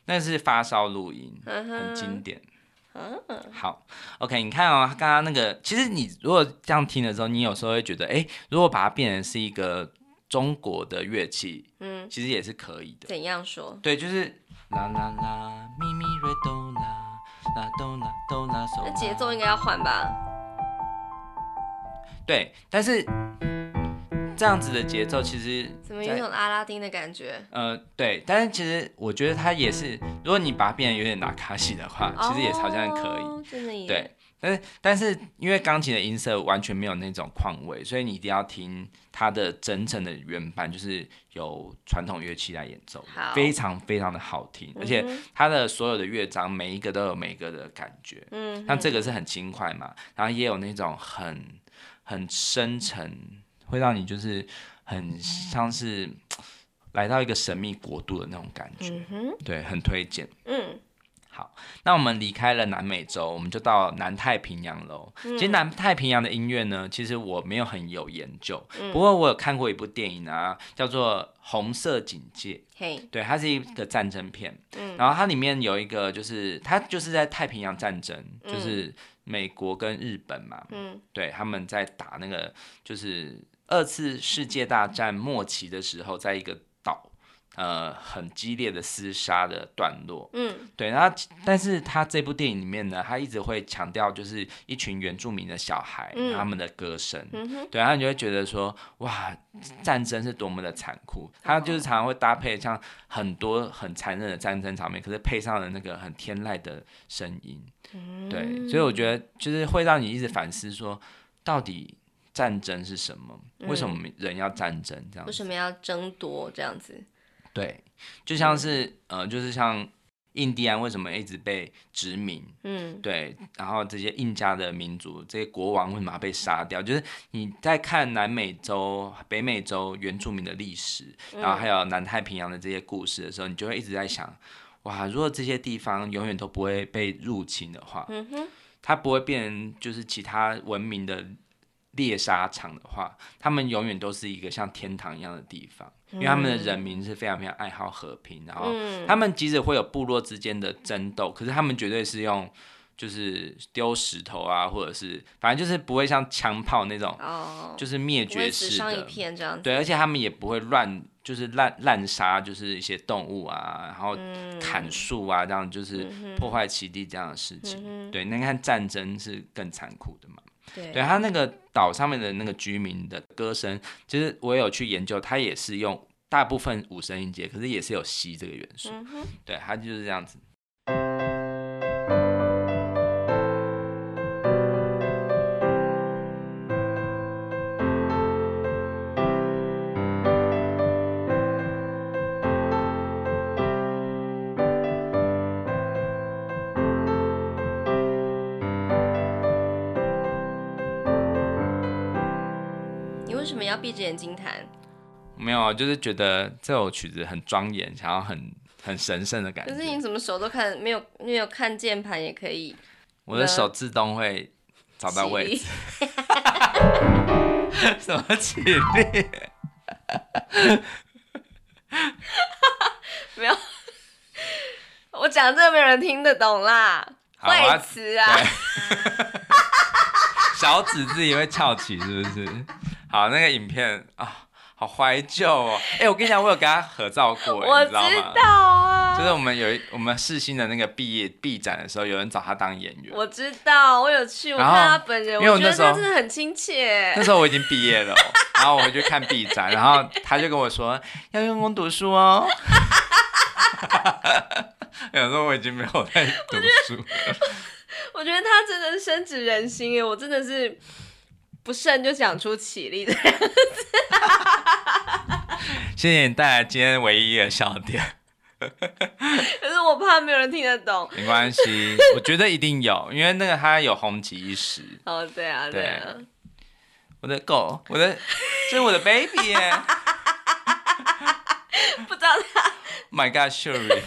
[SPEAKER 2] 那是发烧录音，很经典。嗯，好，OK，你看哦，刚刚那个，其实你如果这样听的时候，你有时候会觉得，哎，如果把它变成是一个中国的乐器，嗯，其实也是可以的。
[SPEAKER 1] 怎样说？
[SPEAKER 2] 对，就是啦啦啦，咪咪瑞哆啦，啦哆啦哆啦嗦。
[SPEAKER 1] 那节奏应该要换吧？
[SPEAKER 2] 对，但是。这样子的节奏其实
[SPEAKER 1] 怎么有种阿拉丁的感觉？
[SPEAKER 2] 呃，对，但是其实我觉得它也是，如果你把它变得有点拿卡西的话，其实也好像可以。哦，真的耶。对，但是但是因为钢琴的音色完全没有那种况味，所以你一定要听它的真正的原版，就是由传统乐器来演奏，非常非常的好听，而且它的所有的乐章每一个都有每一个的感觉。嗯，像这个是很轻快嘛，然后也有那种很很深沉。会让你就是很像是来到一个神秘国度的那种感觉，嗯、对，很推荐。嗯，好，那我们离开了南美洲，我们就到南太平洋喽。嗯、其实南太平洋的音乐呢，其实我没有很有研究，嗯、不过我有看过一部电影啊，叫做《红色警戒》。嘿，对，它是一个战争片。嗯，然后它里面有一个，就是它就是在太平洋战争，就是。美国跟日本嘛，
[SPEAKER 1] 嗯，
[SPEAKER 2] 对，他们在打那个就是二次世界大战末期的时候，在一个岛。呃，很激烈的厮杀的段落，
[SPEAKER 1] 嗯，
[SPEAKER 2] 对，然后，但是他这部电影里面呢，他一直会强调，就是一群原住民的小孩，嗯、他们的歌声，
[SPEAKER 1] 嗯，
[SPEAKER 2] 对，然后你就会觉得说，哇，战争是多么的残酷，他就是常常会搭配像很多很残忍的战争场面，可是配上了那个很天籁的声音，
[SPEAKER 1] 嗯，
[SPEAKER 2] 对，所以我觉得就是会让你一直反思说，到底战争是什么？为什么人要战争？这样子，
[SPEAKER 1] 为什么要争夺这样子？
[SPEAKER 2] 对，就像是、嗯、呃，就是像印第安为什么一直被殖民？
[SPEAKER 1] 嗯，
[SPEAKER 2] 对，然后这些印加的民族，这些国王为什么要被杀掉？就是你在看南美洲、北美洲原住民的历史，然后还有南太平洋的这些故事的时候，你就会一直在想，哇，如果这些地方永远都不会被入侵的话，
[SPEAKER 1] 嗯哼，
[SPEAKER 2] 它不会变成就是其他文明的猎杀场的话，他们永远都是一个像天堂一样的地方。因为他们的人民是非常非常爱好和平，然后他们即使会有部落之间的争斗，可是他们绝对是用就是丢石头啊，或者是反正就是不会像枪炮那种，就是灭绝式的，对，而且他们也不会乱，就是滥滥杀，就是一些动物啊，然后砍树啊，这样就是破坏其地这样的事情。对，那你看战争是更残酷的嘛。对，对他那个岛上面的那个居民的歌声，其实我有去研究，他也是用大部分五声音阶，可是也是有西这个元素。嗯、对，他就是这样子。
[SPEAKER 1] 闭着眼睛弹，
[SPEAKER 2] 没有啊，就是觉得这首曲子很庄严，想要很很神圣的感觉。
[SPEAKER 1] 可是你怎么手都看没有？没有看键盘也可以。
[SPEAKER 2] 我的手自动会找到位置。什么起立？
[SPEAKER 1] 没有，我讲这个没有人听得懂啦。坏词啊！
[SPEAKER 2] 小指自己会翘起，是不是？好，那个影片啊，好怀旧哦！哎，我跟你讲，我有跟他合照过，
[SPEAKER 1] 我知道
[SPEAKER 2] 你知道吗？啊，就是我们有一我们世新的那个毕业毕展的时候，有人找他当演员。
[SPEAKER 1] 我知道，我有去，我看他本人，我觉得他真的很亲切。
[SPEAKER 2] 那时候我已经毕业了，然后我回去看毕展，然后他就跟我说要用功读书哦。有时候我已经没有在读书了。
[SPEAKER 1] 我觉得他真的深植人心耶，我真的是。不慎就讲出起立的样子，
[SPEAKER 2] 谢谢你带来今天唯一的笑点。
[SPEAKER 1] 可是我怕没有人听得懂。
[SPEAKER 2] 没关系，我觉得一定有，因为那个它有红极一时。
[SPEAKER 1] 哦，对啊，对啊。
[SPEAKER 2] 我的狗，我的，这是我的 baby 耶。
[SPEAKER 1] 不知道他。
[SPEAKER 2] My God，Shuri。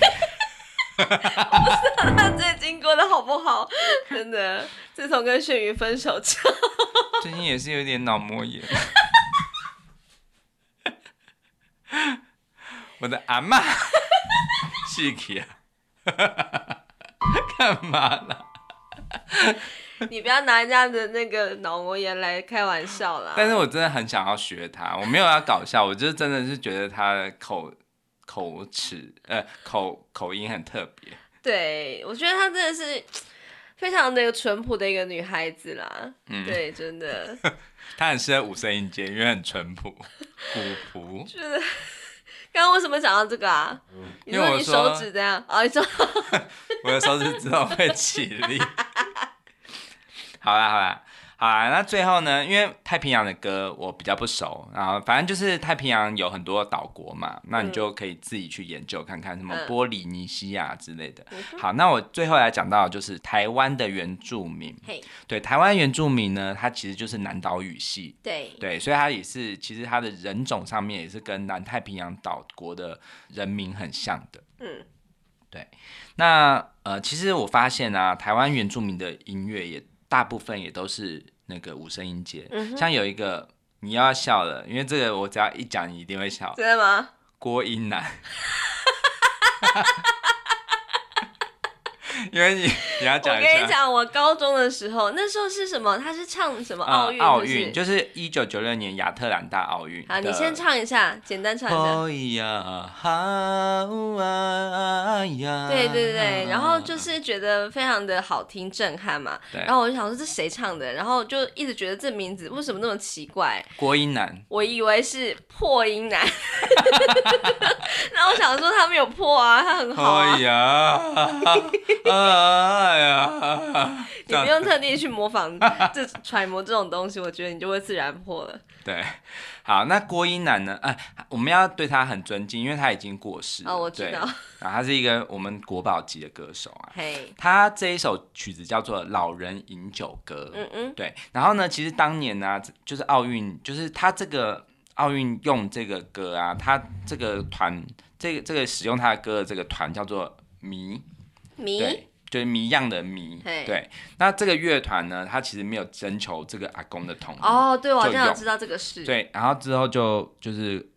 [SPEAKER 1] 我不知道他最近过得好不好，真的。自从跟炫宇分手之后，
[SPEAKER 2] 最近也是有点脑膜炎。我的阿嬷，是去啊？干嘛呢？
[SPEAKER 1] 你不要拿人家的那个脑膜炎来开玩笑啦。
[SPEAKER 2] 但是我真的很想要学他，我没有要搞笑，我就真的是觉得他的口口齿呃口口音很特别。
[SPEAKER 1] 对，我觉得她真的是。非常的淳朴的一个女孩子啦，嗯，对，真的，
[SPEAKER 2] 她很适合五声音阶，因为很淳朴，古朴。
[SPEAKER 1] 就是 刚刚为什么讲到这个啊？因为你手指这样啊？你说
[SPEAKER 2] 我的手指之后会起立。好啦，好啦。啊，那最后呢？因为太平洋的歌我比较不熟，然后反正就是太平洋有很多岛国嘛，那你就可以自己去研究看看什么波里尼西亚之类的。嗯、好，那我最后来讲到就是台湾的原住民。对，台湾原住民呢，它其实就是南岛语系。
[SPEAKER 1] 对
[SPEAKER 2] 对，所以它也是其实它的人种上面也是跟南太平洋岛国的人民很像的。嗯，对。那呃，其实我发现啊，台湾原住民的音乐也。大部分也都是那个五声音阶，嗯、像有一个你要笑了，因为这个我只要一讲，你一定会笑。
[SPEAKER 1] 真的吗？
[SPEAKER 2] 郭英男，因为你你要讲。
[SPEAKER 1] 我跟你讲，我高中的时候，那时候是什么？他是唱什么奥运？
[SPEAKER 2] 奥运就是一九九六年亚特兰大奥运。
[SPEAKER 1] 好，你先唱一下，简单唱一下。对对对，然后就是觉得非常的好听，震撼嘛。然后我就想说，这谁唱的？然后就一直觉得这名字为什么那么奇怪？
[SPEAKER 2] 国音男。
[SPEAKER 1] 我以为是破音男。然后我想说他没有破啊，他很好啊。哎呀，你不用特地去模仿 这揣摩这种东西，我觉得你就会自然破了。
[SPEAKER 2] 对，好，那郭英男呢？哎、啊，我们要对他很尊敬，因为他已经过世了。
[SPEAKER 1] 哦，我知道。
[SPEAKER 2] 啊，他是一个我们国宝级的歌手啊。
[SPEAKER 1] 嘿，
[SPEAKER 2] 他这一首曲子叫做《老人饮酒歌》。嗯嗯。对，然后呢，其实当年呢、啊，就是奥运，就是他这个。奥运用这个歌啊，他这个团，这个这个使用他的歌的这个团叫做谜，
[SPEAKER 1] 谜，
[SPEAKER 2] 对，就是谜样的谜，对。那这个乐团呢，他其实没有征求这个阿公的同意。
[SPEAKER 1] 哦，对，我好像知道这个事。
[SPEAKER 2] 对，然后之后就就是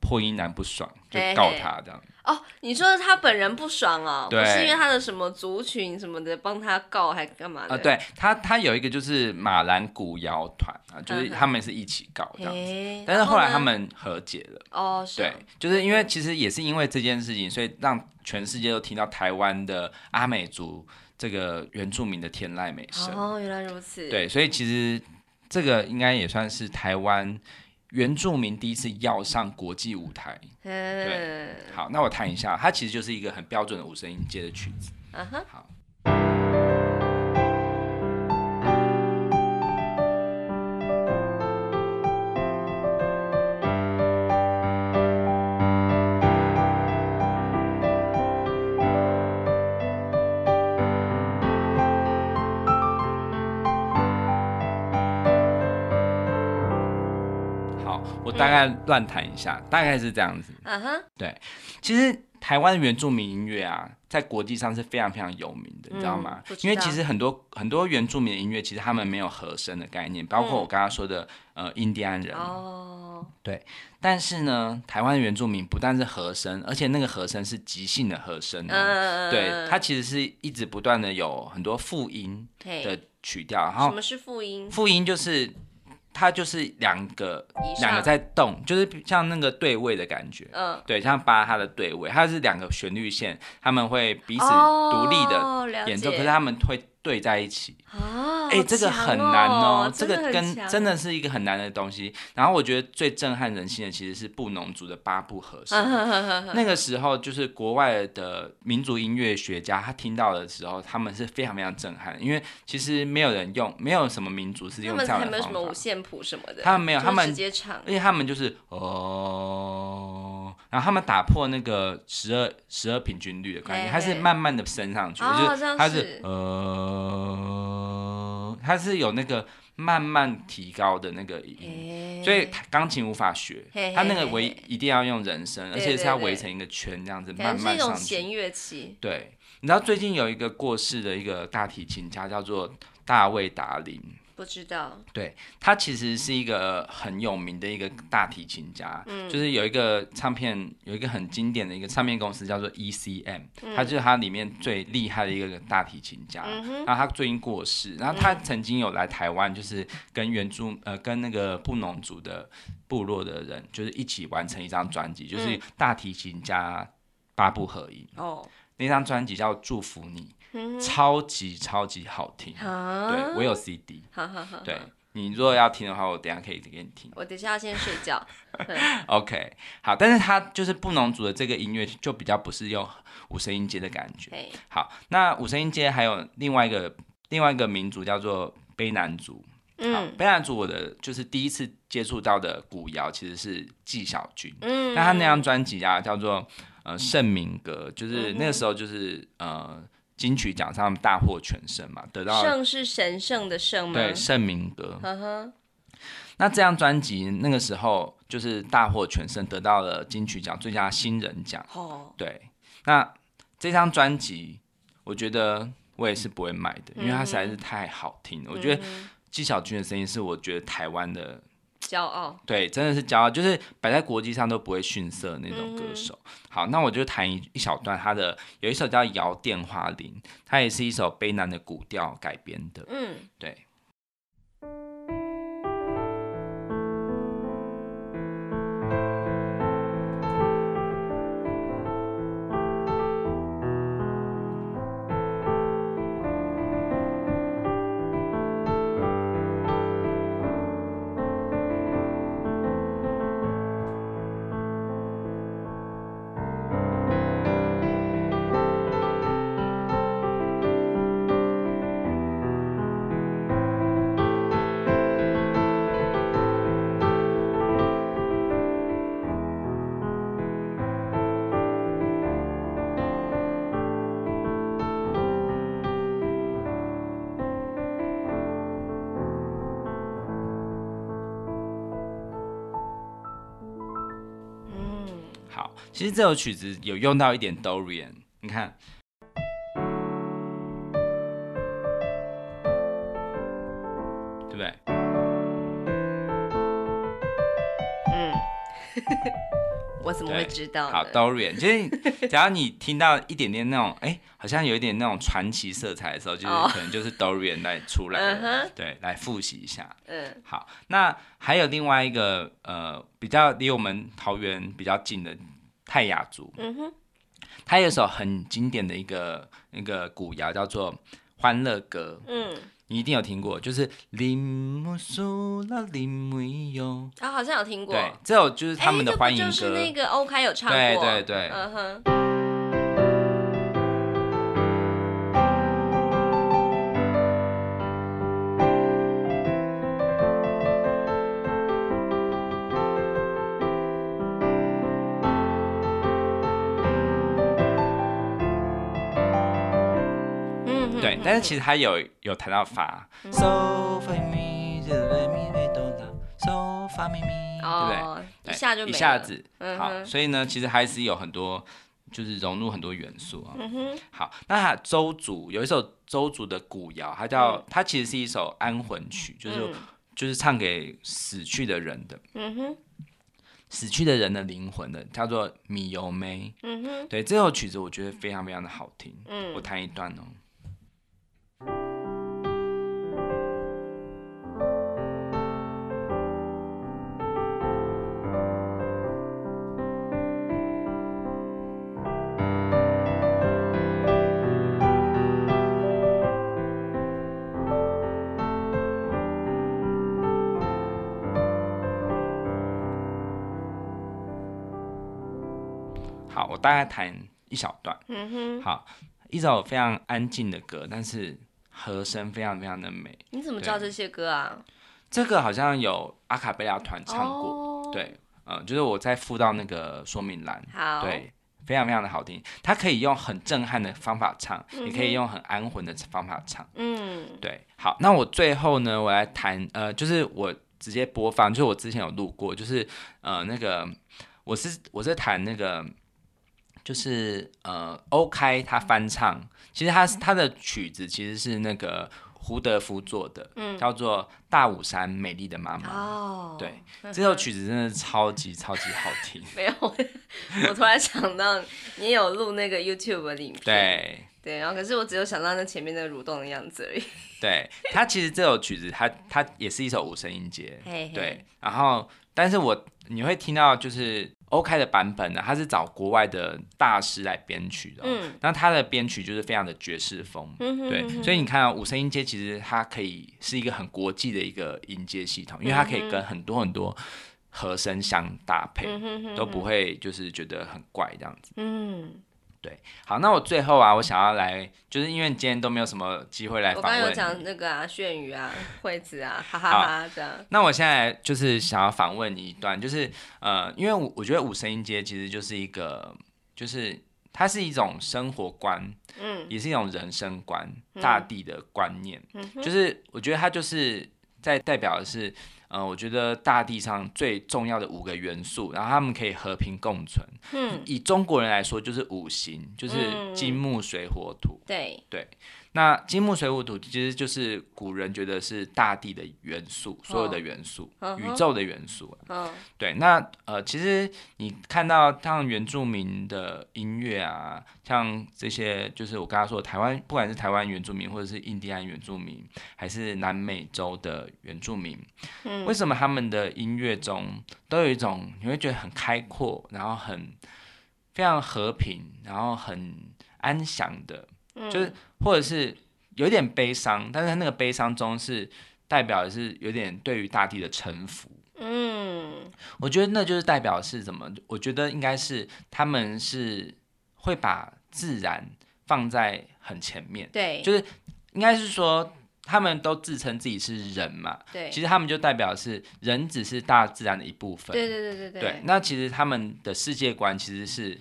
[SPEAKER 2] 破音男不爽，就告他这样。
[SPEAKER 1] 哦，你说他本人不爽哦，对不是因为他的什么族群什么的帮他告还干嘛的？
[SPEAKER 2] 呃，对他，他有一个就是马兰古谣团啊，就是他们是一起告这样子，嗯、但是后来他们和解了。哦，是。对，就是因为其实也是因为这件事情，所以让全世界都听到台湾的阿美族这个原住民的天籁美声。
[SPEAKER 1] 哦，原来如此。
[SPEAKER 2] 对，所以其实这个应该也算是台湾。原住民第一次要上国际舞台，对，好，那我弹一下，它其实就是一个很标准的五声音阶的曲子，嗯哼，好。大概乱弹一下，大概是这样子。嗯哼、uh，huh. 对，其实台湾的原住民音乐啊，在国际上是非常非常有名的，你知道吗？嗯、因为其实很多很多原住民的音乐，其实他们没有和声的概念，包括我刚刚说的、嗯、呃印第安人。哦。对，但是呢，台湾的原住民不但是和声，而且那个和声是即兴的和声。嗯、对，它其实是一直不断的有很多复音的曲调。然后
[SPEAKER 1] 什么是复音？
[SPEAKER 2] 复音就是。它就是两个两个在动，就是像那个对位的感觉，嗯，对，像八它的对位，它是两个旋律线，他们会彼此独立的演奏，可是他们会。对在一起啊，哎，这个很难哦，这个跟真的是一个很难的东西。然后我觉得最震撼人心的其实是布农族的八部和声。那个时候就是国外的民族音乐学家，他听到的时候，他们是非常非常震撼，因为其实没有人用，没有什么民族是用这样的方法。他们没有什么五线谱什么的，他们没有，他们直接唱，而且他们就是哦，然后他们打破那个十二十二平均律的概念，它是慢慢的升上去，就是它是呃。呃，它是有那个慢慢提高的那个音，欸、所以钢琴无法学，嘿嘿嘿它那个围一定要用人声，而且是要围成一个圈这样子慢慢上去。
[SPEAKER 1] 弦乐器。
[SPEAKER 2] 对，你知道最近有一个过世的一个大提琴家叫做大卫达林。
[SPEAKER 1] 不知道，
[SPEAKER 2] 对，他其实是一个很有名的一个大提琴家，嗯，就是有一个唱片，有一个很经典的一个唱片公司叫做 ECM，嗯，他就是他里面最厉害的一个大提琴家，嗯，然后他最近过世，然后他曾经有来台湾，就是跟原住呃跟那个布农族的部落的人，就是一起完成一张专辑，就是大提琴家八部合音，哦，那张专辑叫祝福你。超级超级好听，啊、对，我有 CD，好好好，对，你如果要听的话，我等下可以给你听。
[SPEAKER 1] 我等下要先睡觉。
[SPEAKER 2] OK，好，但是它就是布农族的这个音乐就比较不是用五声音阶的感觉。好，那五声音阶还有另外一个另外一个民族叫做卑南族。嗯，卑南族我的就是第一次接触到的古谣其实是纪晓君。嗯，那他那张专辑啊叫做呃圣民歌，就是那个时候就是呃。金曲奖上大获全胜嘛，得到
[SPEAKER 1] 圣是神圣的圣吗？
[SPEAKER 2] 对，圣名歌。呵呵。那这张专辑那个时候就是大获全胜，得到了金曲奖最佳新人奖。哦。对。那这张专辑，我觉得我也是不会买的，因为它实在是太好听了。嗯、我觉得纪晓君的声音是我觉得台湾的
[SPEAKER 1] 骄傲，
[SPEAKER 2] 对，真的是骄傲，就是摆在国际上都不会逊色的那种歌手。嗯、好，那我就弹一一小段他的，有一首叫《摇电话铃》，它也是一首悲南的古调改编的。嗯，对。实这首曲子有用到一点 Dorian，你看，对不对？
[SPEAKER 1] 嗯，我怎么会知道？
[SPEAKER 2] 好，Dorian，就是只要你听到一点点那种，哎，好像有一点那种传奇色彩的时候，就是可能就是 Dorian 来出来了，对，来复习一下。嗯，好，那还有另外一个呃，比较离我们桃园比较近的。泰雅族，嗯哼，他有一首很经典的一个那个古谣，叫做《欢乐歌》，嗯，你一定有听过，就是林木苏拉林木哟，
[SPEAKER 1] 啊，好像有听过，
[SPEAKER 2] 对，这首就是他们的欢迎歌，
[SPEAKER 1] 就是那个欧开有唱过，
[SPEAKER 2] 对对对，嗯哼。但是其实他有有谈到法，so fa mi re mi re do la，so fa mi mi，对不对？一下就一下子，好，所以呢，其实还是有很多，就是融入很多元素啊。好，那他周族有一首周族的古谣，它叫它其实是一首安魂曲，就是就是唱给死去的人的，嗯哼，死去的人的灵魂的，叫做米油梅，嗯哼，对，这首曲子我觉得非常非常的好听，嗯，我弹一段哦。大概弹一小段。嗯哼，好，一首非常安静的歌，但是和声非常非常的美。
[SPEAKER 1] 你怎么知道这些歌啊？
[SPEAKER 2] 这个好像有阿卡贝拉团唱过。哦、对，嗯、呃，就是我再附到那个说明栏。好，对，非常非常的好听。它可以用很震撼的方法唱，也、可以用很安魂的方法唱。嗯，对。好，那我最后呢，我来弹，呃，就是我直接播放，就是我之前有录过，就是呃，那个我是我是弹那个。就是呃，，OK，他翻唱，其实他他的曲子其实是那个胡德夫做的，嗯，叫做《大武山美丽的妈妈》。哦，对，这首曲子真的超级超级好听。
[SPEAKER 1] 没有，我突然想到你有录那个 YouTube 的影片。
[SPEAKER 2] 对
[SPEAKER 1] 对，然后可是我只有想到那前面那个蠕动的样子而已。
[SPEAKER 2] 对，他其实这首曲子，他他也是一首五声音阶。对，然后但是我你会听到就是。欧开的版本呢，他是找国外的大师来编曲的，嗯，那他的编曲就是非常的爵士风，嗯哼，对，所以你看啊，五声音阶其实它可以是一个很国际的一个音阶系统，因为它可以跟很多很多和声相搭配，嗯、都不会就是觉得很怪这样子，嗯。对，好，那我最后啊，我想要来，就是因为今天都没有什么机会来访问。我刚刚有
[SPEAKER 1] 讲那个啊，炫宇啊，惠子啊，哈哈哈，哈这样。
[SPEAKER 2] 那我现在就是想要访问你一段，就是呃，因为我我觉得五声音阶其实就是一个，就是它是一种生活观，嗯，也是一种人生观，大地的观念，嗯，就是我觉得它就是在代表的是。嗯、呃，我觉得大地上最重要的五个元素，然后他们可以和平共存。嗯，以中国人来说，就是五行，就是金木水火土。对、嗯、对。那金木水火土其实就是古人觉得是大地的元素，所有的元素，哦、宇宙的元素。嗯，对。那呃，其实你看到像原住民的音乐啊，像这些，就是我刚刚说的台湾，不管是台湾原住民，或者是印第安原住民，还是南美洲的原住民，嗯，为什么他们的音乐中都有一种你会觉得很开阔，然后很非常和平，然后很安详的。就是，或者是有点悲伤，但是那个悲伤中是代表的是有点对于大地的臣服。嗯，我觉得那就是代表是什么？我觉得应该是他们是会把自然放在很前面。
[SPEAKER 1] 对，
[SPEAKER 2] 就是应该是说他们都自称自己是人嘛。
[SPEAKER 1] 对，
[SPEAKER 2] 其实他们就代表是人只是大自然的一部分。
[SPEAKER 1] 对对对对对。
[SPEAKER 2] 对，那其实他们的世界观其实是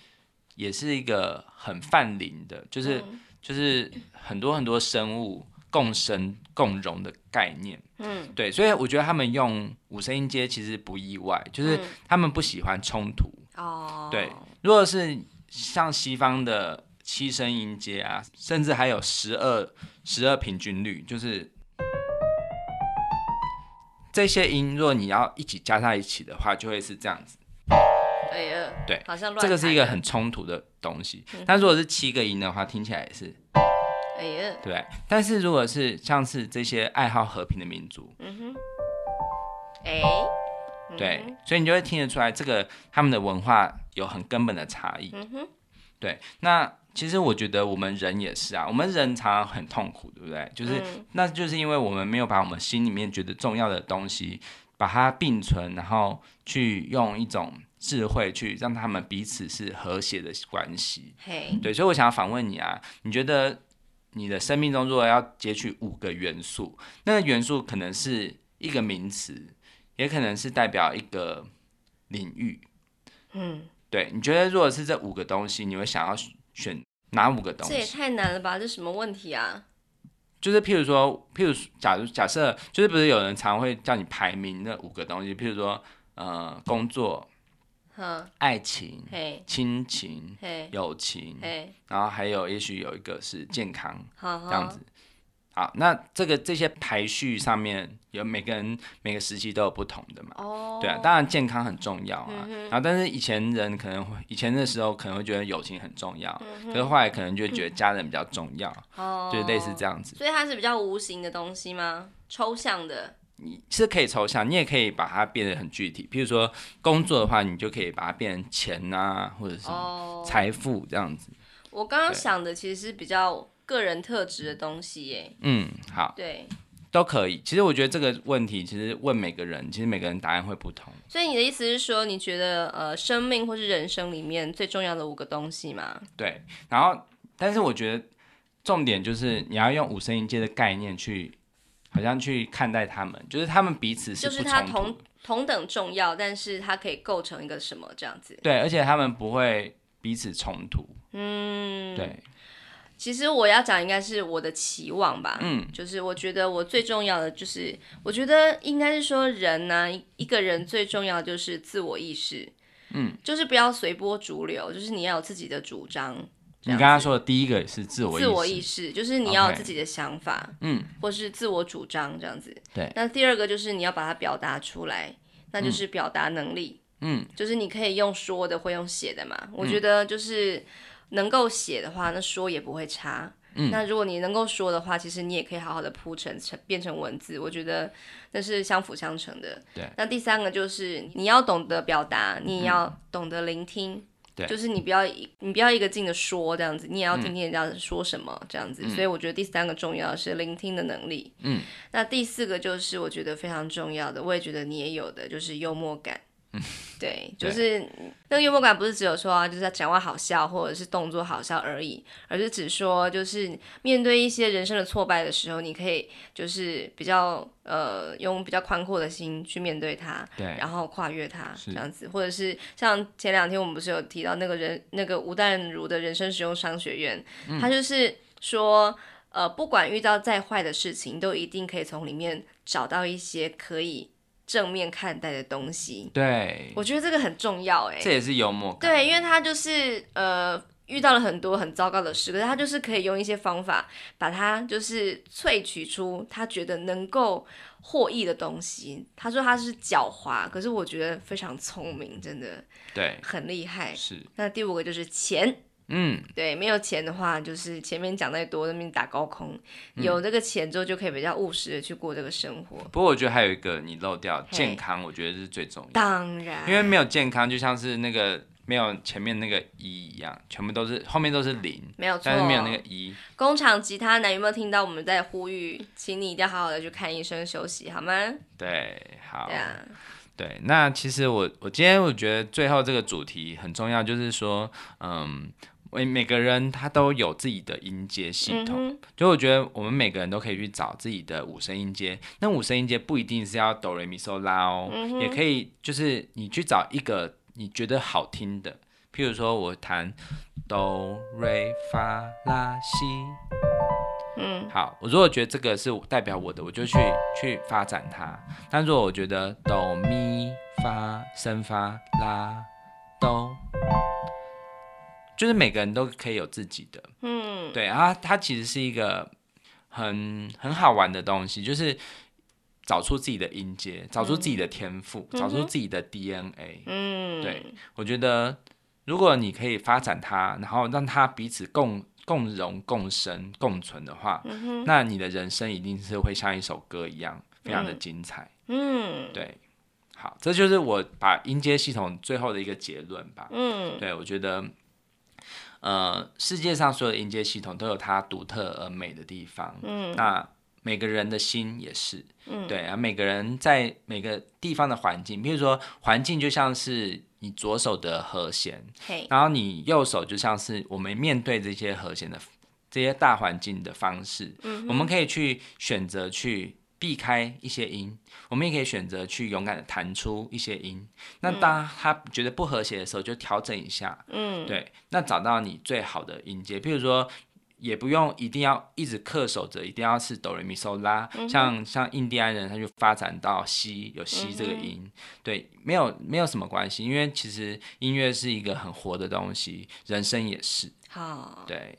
[SPEAKER 2] 也是一个很泛灵的，就是。嗯就是很多很多生物共生共荣的概念，嗯，对，所以我觉得他们用五声音阶其实不意外，就是他们不喜欢冲突，哦，对，如果是像西方的七声音阶啊，甚至还有十二十二平均律，就是这些音，如果你要一起加在一起的话，就会是这样子。
[SPEAKER 1] 哎呀，
[SPEAKER 2] 对，
[SPEAKER 1] 好像乱
[SPEAKER 2] 这个是一个很冲突的东西。嗯、但如果是七个音的话，听起来也是，
[SPEAKER 1] 哎呀，
[SPEAKER 2] 对。但是如果是像是这些爱好和平的民族，嗯哼，
[SPEAKER 1] 哎，
[SPEAKER 2] 对，所以你就会听得出来，这个他们的文化有很根本的差异。嗯哼，对。那其实我觉得我们人也是啊，我们人常常很痛苦，对不对？就是，嗯、那就是因为我们没有把我们心里面觉得重要的东西，把它并存，然后去用一种。智慧去让他们彼此是和谐的关系.对，所以我想要反问你啊，你觉得你的生命中如果要截取五个元素，那个元素可能是一个名词，也可能是代表一个领域，嗯，对，你觉得如果是这五个东西，你会想要选哪五个东西？
[SPEAKER 1] 这也太难了吧，这什么问题啊？
[SPEAKER 2] 就是譬如说，譬如假如假设，就是不是有人常会叫你排名那五个东西，譬如说，呃，工作。爱情、亲情、友情，然后还有也许有一个是健康，这样子。好，那这个这些排序上面有每个人每个时期都有不同的嘛？哦对啊，当然健康很重要啊。然后但是以前人可能会以前的时候可能会觉得友情很重要，可是后来可能就觉得家人比较重要，就是类似这样子。
[SPEAKER 1] 所以它是比较无形的东西吗？抽象的？
[SPEAKER 2] 你是可以抽象，你也可以把它变得很具体。譬如说工作的话，你就可以把它变成钱啊，或者是财富这样子。
[SPEAKER 1] 我刚刚想的其实是比较个人特质的东西耶。
[SPEAKER 2] 嗯，好，
[SPEAKER 1] 对，
[SPEAKER 2] 都可以。其实我觉得这个问题，其实问每个人，其实每个人答案会不同。
[SPEAKER 1] 所以你的意思是说，你觉得呃，生命或是人生里面最重要的五个东西吗？
[SPEAKER 2] 对。然后，但是我觉得重点就是你要用五声音阶的概念去。好像去看待他们，就是他们彼此
[SPEAKER 1] 就是他同同等重要，但是它可以构成一个什么这样子？
[SPEAKER 2] 对，而且他们不会彼此冲突。嗯，对。
[SPEAKER 1] 其实我要讲应该是我的期望吧。嗯，就是我觉得我最重要的就是，我觉得应该是说人呢、啊，一个人最重要的就是自我意识。嗯，就是不要随波逐流，就是你要有自己的主张。
[SPEAKER 2] 你刚刚说的第一个是自我意识，
[SPEAKER 1] 自我意识就是你要有自己的想法，嗯，或是自我主张这样子。
[SPEAKER 2] 对。
[SPEAKER 1] 那第二个就是你要把它表达出来，那就是表达能力，嗯，就是你可以用说的，会用写的嘛。我觉得就是能够写的话，那说也不会差。嗯。那如果你能够说的话，其实你也可以好好的铺成成变成文字，我觉得那是相辅相成的。
[SPEAKER 2] 对。
[SPEAKER 1] 那第三个就是你要懂得表达，你也要懂得聆听。对就是你不要一你不要一个劲的说这样子，你也要听听人家说什么这样子。嗯、所以我觉得第三个重要的是聆听的能力。嗯，那第四个就是我觉得非常重要的，我也觉得你也有的，就是幽默感。对，就是那个幽默感不是只有说啊，就是他讲话好笑或者是动作好笑而已，而是只说就是面对一些人生的挫败的时候，你可以就是比较呃用比较宽阔的心去面对它，
[SPEAKER 2] 对，
[SPEAKER 1] 然后跨越它这样子，或者是像前两天我们不是有提到那个人那个吴淡如的人生实用商学院，嗯、他就是说呃不管遇到再坏的事情，都一定可以从里面找到一些可以。正面看待的东西，
[SPEAKER 2] 对，
[SPEAKER 1] 我觉得这个很重要，哎，
[SPEAKER 2] 这也是幽默感，
[SPEAKER 1] 对，因为他就是呃，遇到了很多很糟糕的事，可是他就是可以用一些方法把它就是萃取出他觉得能够获益的东西。他说他是狡猾，可是我觉得非常聪明，真的，
[SPEAKER 2] 对，
[SPEAKER 1] 很厉害。
[SPEAKER 2] 是。
[SPEAKER 1] 那第五个就是钱。
[SPEAKER 2] 嗯，
[SPEAKER 1] 对，没有钱的话，就是前面讲再多，那边打高空。有这个钱之后，就可以比较务实的去过这个生活。
[SPEAKER 2] 不过我觉得还有一个你漏掉健康，我觉得是最重要的。
[SPEAKER 1] 当然，
[SPEAKER 2] 因为没有健康，就像是那个没有前面那个一一样，全部都是后面都是零，
[SPEAKER 1] 没有错，
[SPEAKER 2] 但是没有那个一。
[SPEAKER 1] 工厂吉他男有没有听到我们在呼吁，请你一定要好好的去看医生休息，好吗？
[SPEAKER 2] 对，好。
[SPEAKER 1] 对啊，
[SPEAKER 2] 对，那其实我我今天我觉得最后这个主题很重要，就是说，嗯。每每个人他都有自己的音阶系统，嗯，就我觉得我们每个人都可以去找自己的五声音阶。那五声音阶不一定是要哆来咪嗦拉哦，嗯，也可以就是你去找一个你觉得好听的，譬如说我弹哆瑞发拉西，嗯，好，我如果觉得这个是代表我的，我就去去发展它。但如果我觉得哆咪发升发拉哆。就是每个人都可以有自己的，嗯，对，啊它其实是一个很很好玩的东西，就是找出自己的音阶，找出自己的天赋，嗯，找出自己的 DNA，嗯，对，我觉得如果你可以发展它，然后让它彼此共共荣、共生、共存的话，嗯，那你的人生一定是会像一首歌一样，非常的精彩，嗯，对，好，这就是我把音阶系统最后的一个结论吧，嗯，对，我觉得。呃，世界上所有的音阶系统都有它独特而美的地方。嗯，那每个人的心也是。嗯，对啊，每个人在每个地方的环境，比如说环境就像是你左手的和弦，然后你右手就像是我们面对这些和弦的这些大环境的方式。嗯，我们可以去选择去。避开一些音，我们也可以选择去勇敢的弹出一些音。那当他觉得不和谐的时候，就调整一下。嗯，对。那找到你最好的音阶，譬如说，也不用一定要一直恪守着，一定要是哆来咪嗦拉。像像印第安人，他就发展到西，有西这个音。嗯、对，没有没有什么关系，因为其实音乐是一个很活的东西，人生也是。好，对。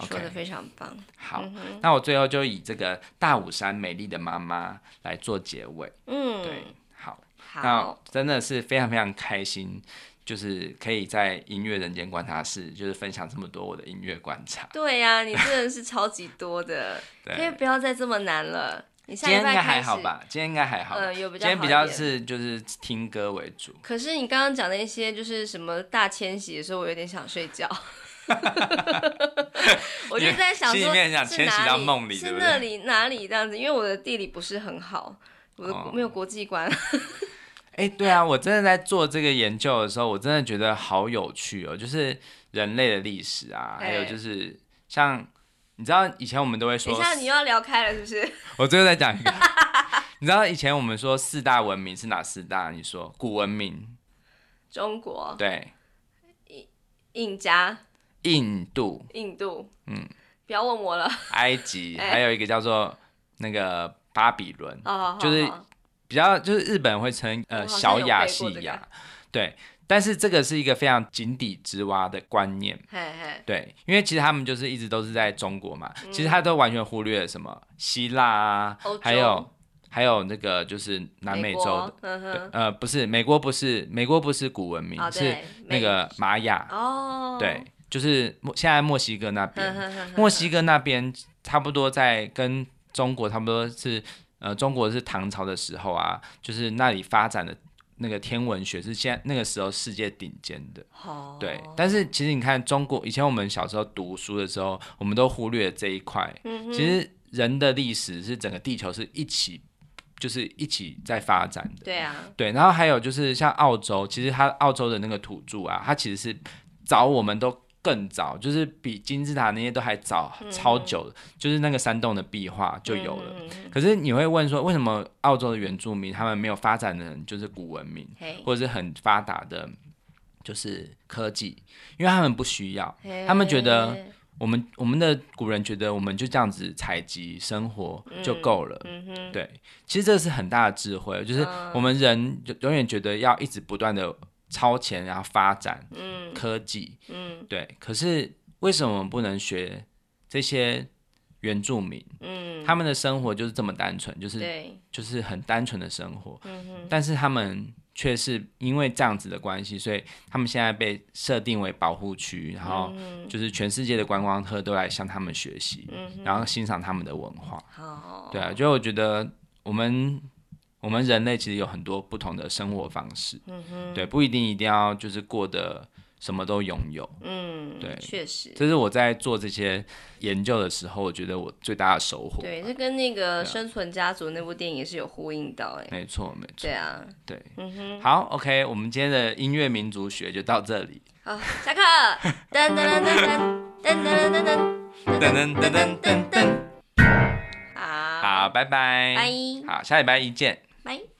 [SPEAKER 1] 说的非常棒。
[SPEAKER 2] 好、嗯，那我最后就以这个大武山美丽的妈妈来做结尾。嗯，对，好，好，那真的是非常非常开心，就是可以在音乐人间观察室，就是分享这么多我的音乐观察。
[SPEAKER 1] 对呀、啊，你真的是超级多的，可以不要再这么难了。你下
[SPEAKER 2] 今天应该还好吧？今天应该还好。嗯，有比较。今天比较是就是听歌为主。
[SPEAKER 1] 可是你刚刚讲的一些就是什么大迁徙的时候，我有点想睡觉。我就在想说，是哪里？是那里哪里这样子？因为我的地理不是很好，我的没有国际观。
[SPEAKER 2] 哎、对啊，我真的在做这个研究的时候，我真的觉得好有趣哦。就是人类的历史啊，还有就是像你知道，以前我们都会说，
[SPEAKER 1] 等一下你又要聊开了，是不是？
[SPEAKER 2] 我最后再讲一个，你知道以前我们说四大文明是哪四大？你说古文明，
[SPEAKER 1] 中国，
[SPEAKER 2] 对，
[SPEAKER 1] 印印加。
[SPEAKER 2] 印度，
[SPEAKER 1] 印度，嗯，不要问我了。
[SPEAKER 2] 埃及，还有一个叫做那个巴比伦，欸，就是比较就是日本会称呃小亚细亚，对，但是这个是一个非常井底之蛙的观念，嘿嘿，对，因为其实他们就是一直都是在中国嘛，嗯，其实他都完全忽略了什么希腊啊，还有还有那个就是南美洲的，对，呃，不是美国，不是美国，不是古文明，哦，是那个玛雅，哦，对。就是墨现在墨西哥那边，墨西哥那边差不多在跟中国差不多是，呃，中国是唐朝的时候啊，就是那里发展的那个天文学是现在那个时候世界顶尖的。对。但是其实你看中国以前我们小时候读书的时候，我们都忽略了这一块。其实人的历史是整个地球是一起，就是一起在发展的。对啊。对，然后还有就是像澳洲，其实它澳洲的那个土著啊，它其实是早我们都。更早，就是比金字塔那些都还早超久就是那个山洞的壁画就有了，嗯。可是你会问说，为什么澳洲的原住民他们没有发展的，就是古文明，或者是很发达的，就是科技？因为他们不需要，他们觉得我们我们的古人觉得我们就这样子采集生活就够了，嗯。对，其实这是很大的智慧，就是我们人永远觉得要一直不断的。超前，然后发展，嗯，科技，嗯，对。可是为什么我们不能学这些原住民？嗯，他们的生活就是这么单纯，就是就是很单纯的生活。嗯哼。但是他们却是因为这样子的关系，所以他们现在被设定为保护区，然后就是全世界的观光客都来向他们学习，嗯，然后欣赏他们的文化。好，对啊，就我觉得我们。我们人类其实有很多不同的生活方式，嗯哼，对，不一定一定要就是过得什么都拥有，嗯，对，
[SPEAKER 1] 确实，
[SPEAKER 2] 这是我在做这些研究的时候，我觉得我最大的收获。
[SPEAKER 1] 对，这跟那个《生存家族》那部电影也是有呼应到，哎，
[SPEAKER 2] 没错，没错，
[SPEAKER 1] 对啊，
[SPEAKER 2] 对，嗯哼，好，OK，我们今天的音乐民族学就到这里，
[SPEAKER 1] 好，下课，噔噔噔噔噔噔噔噔噔噔噔噔。噔，好，
[SPEAKER 2] 好，拜拜，
[SPEAKER 1] 拜，
[SPEAKER 2] 好，下礼拜一见。
[SPEAKER 1] Bye!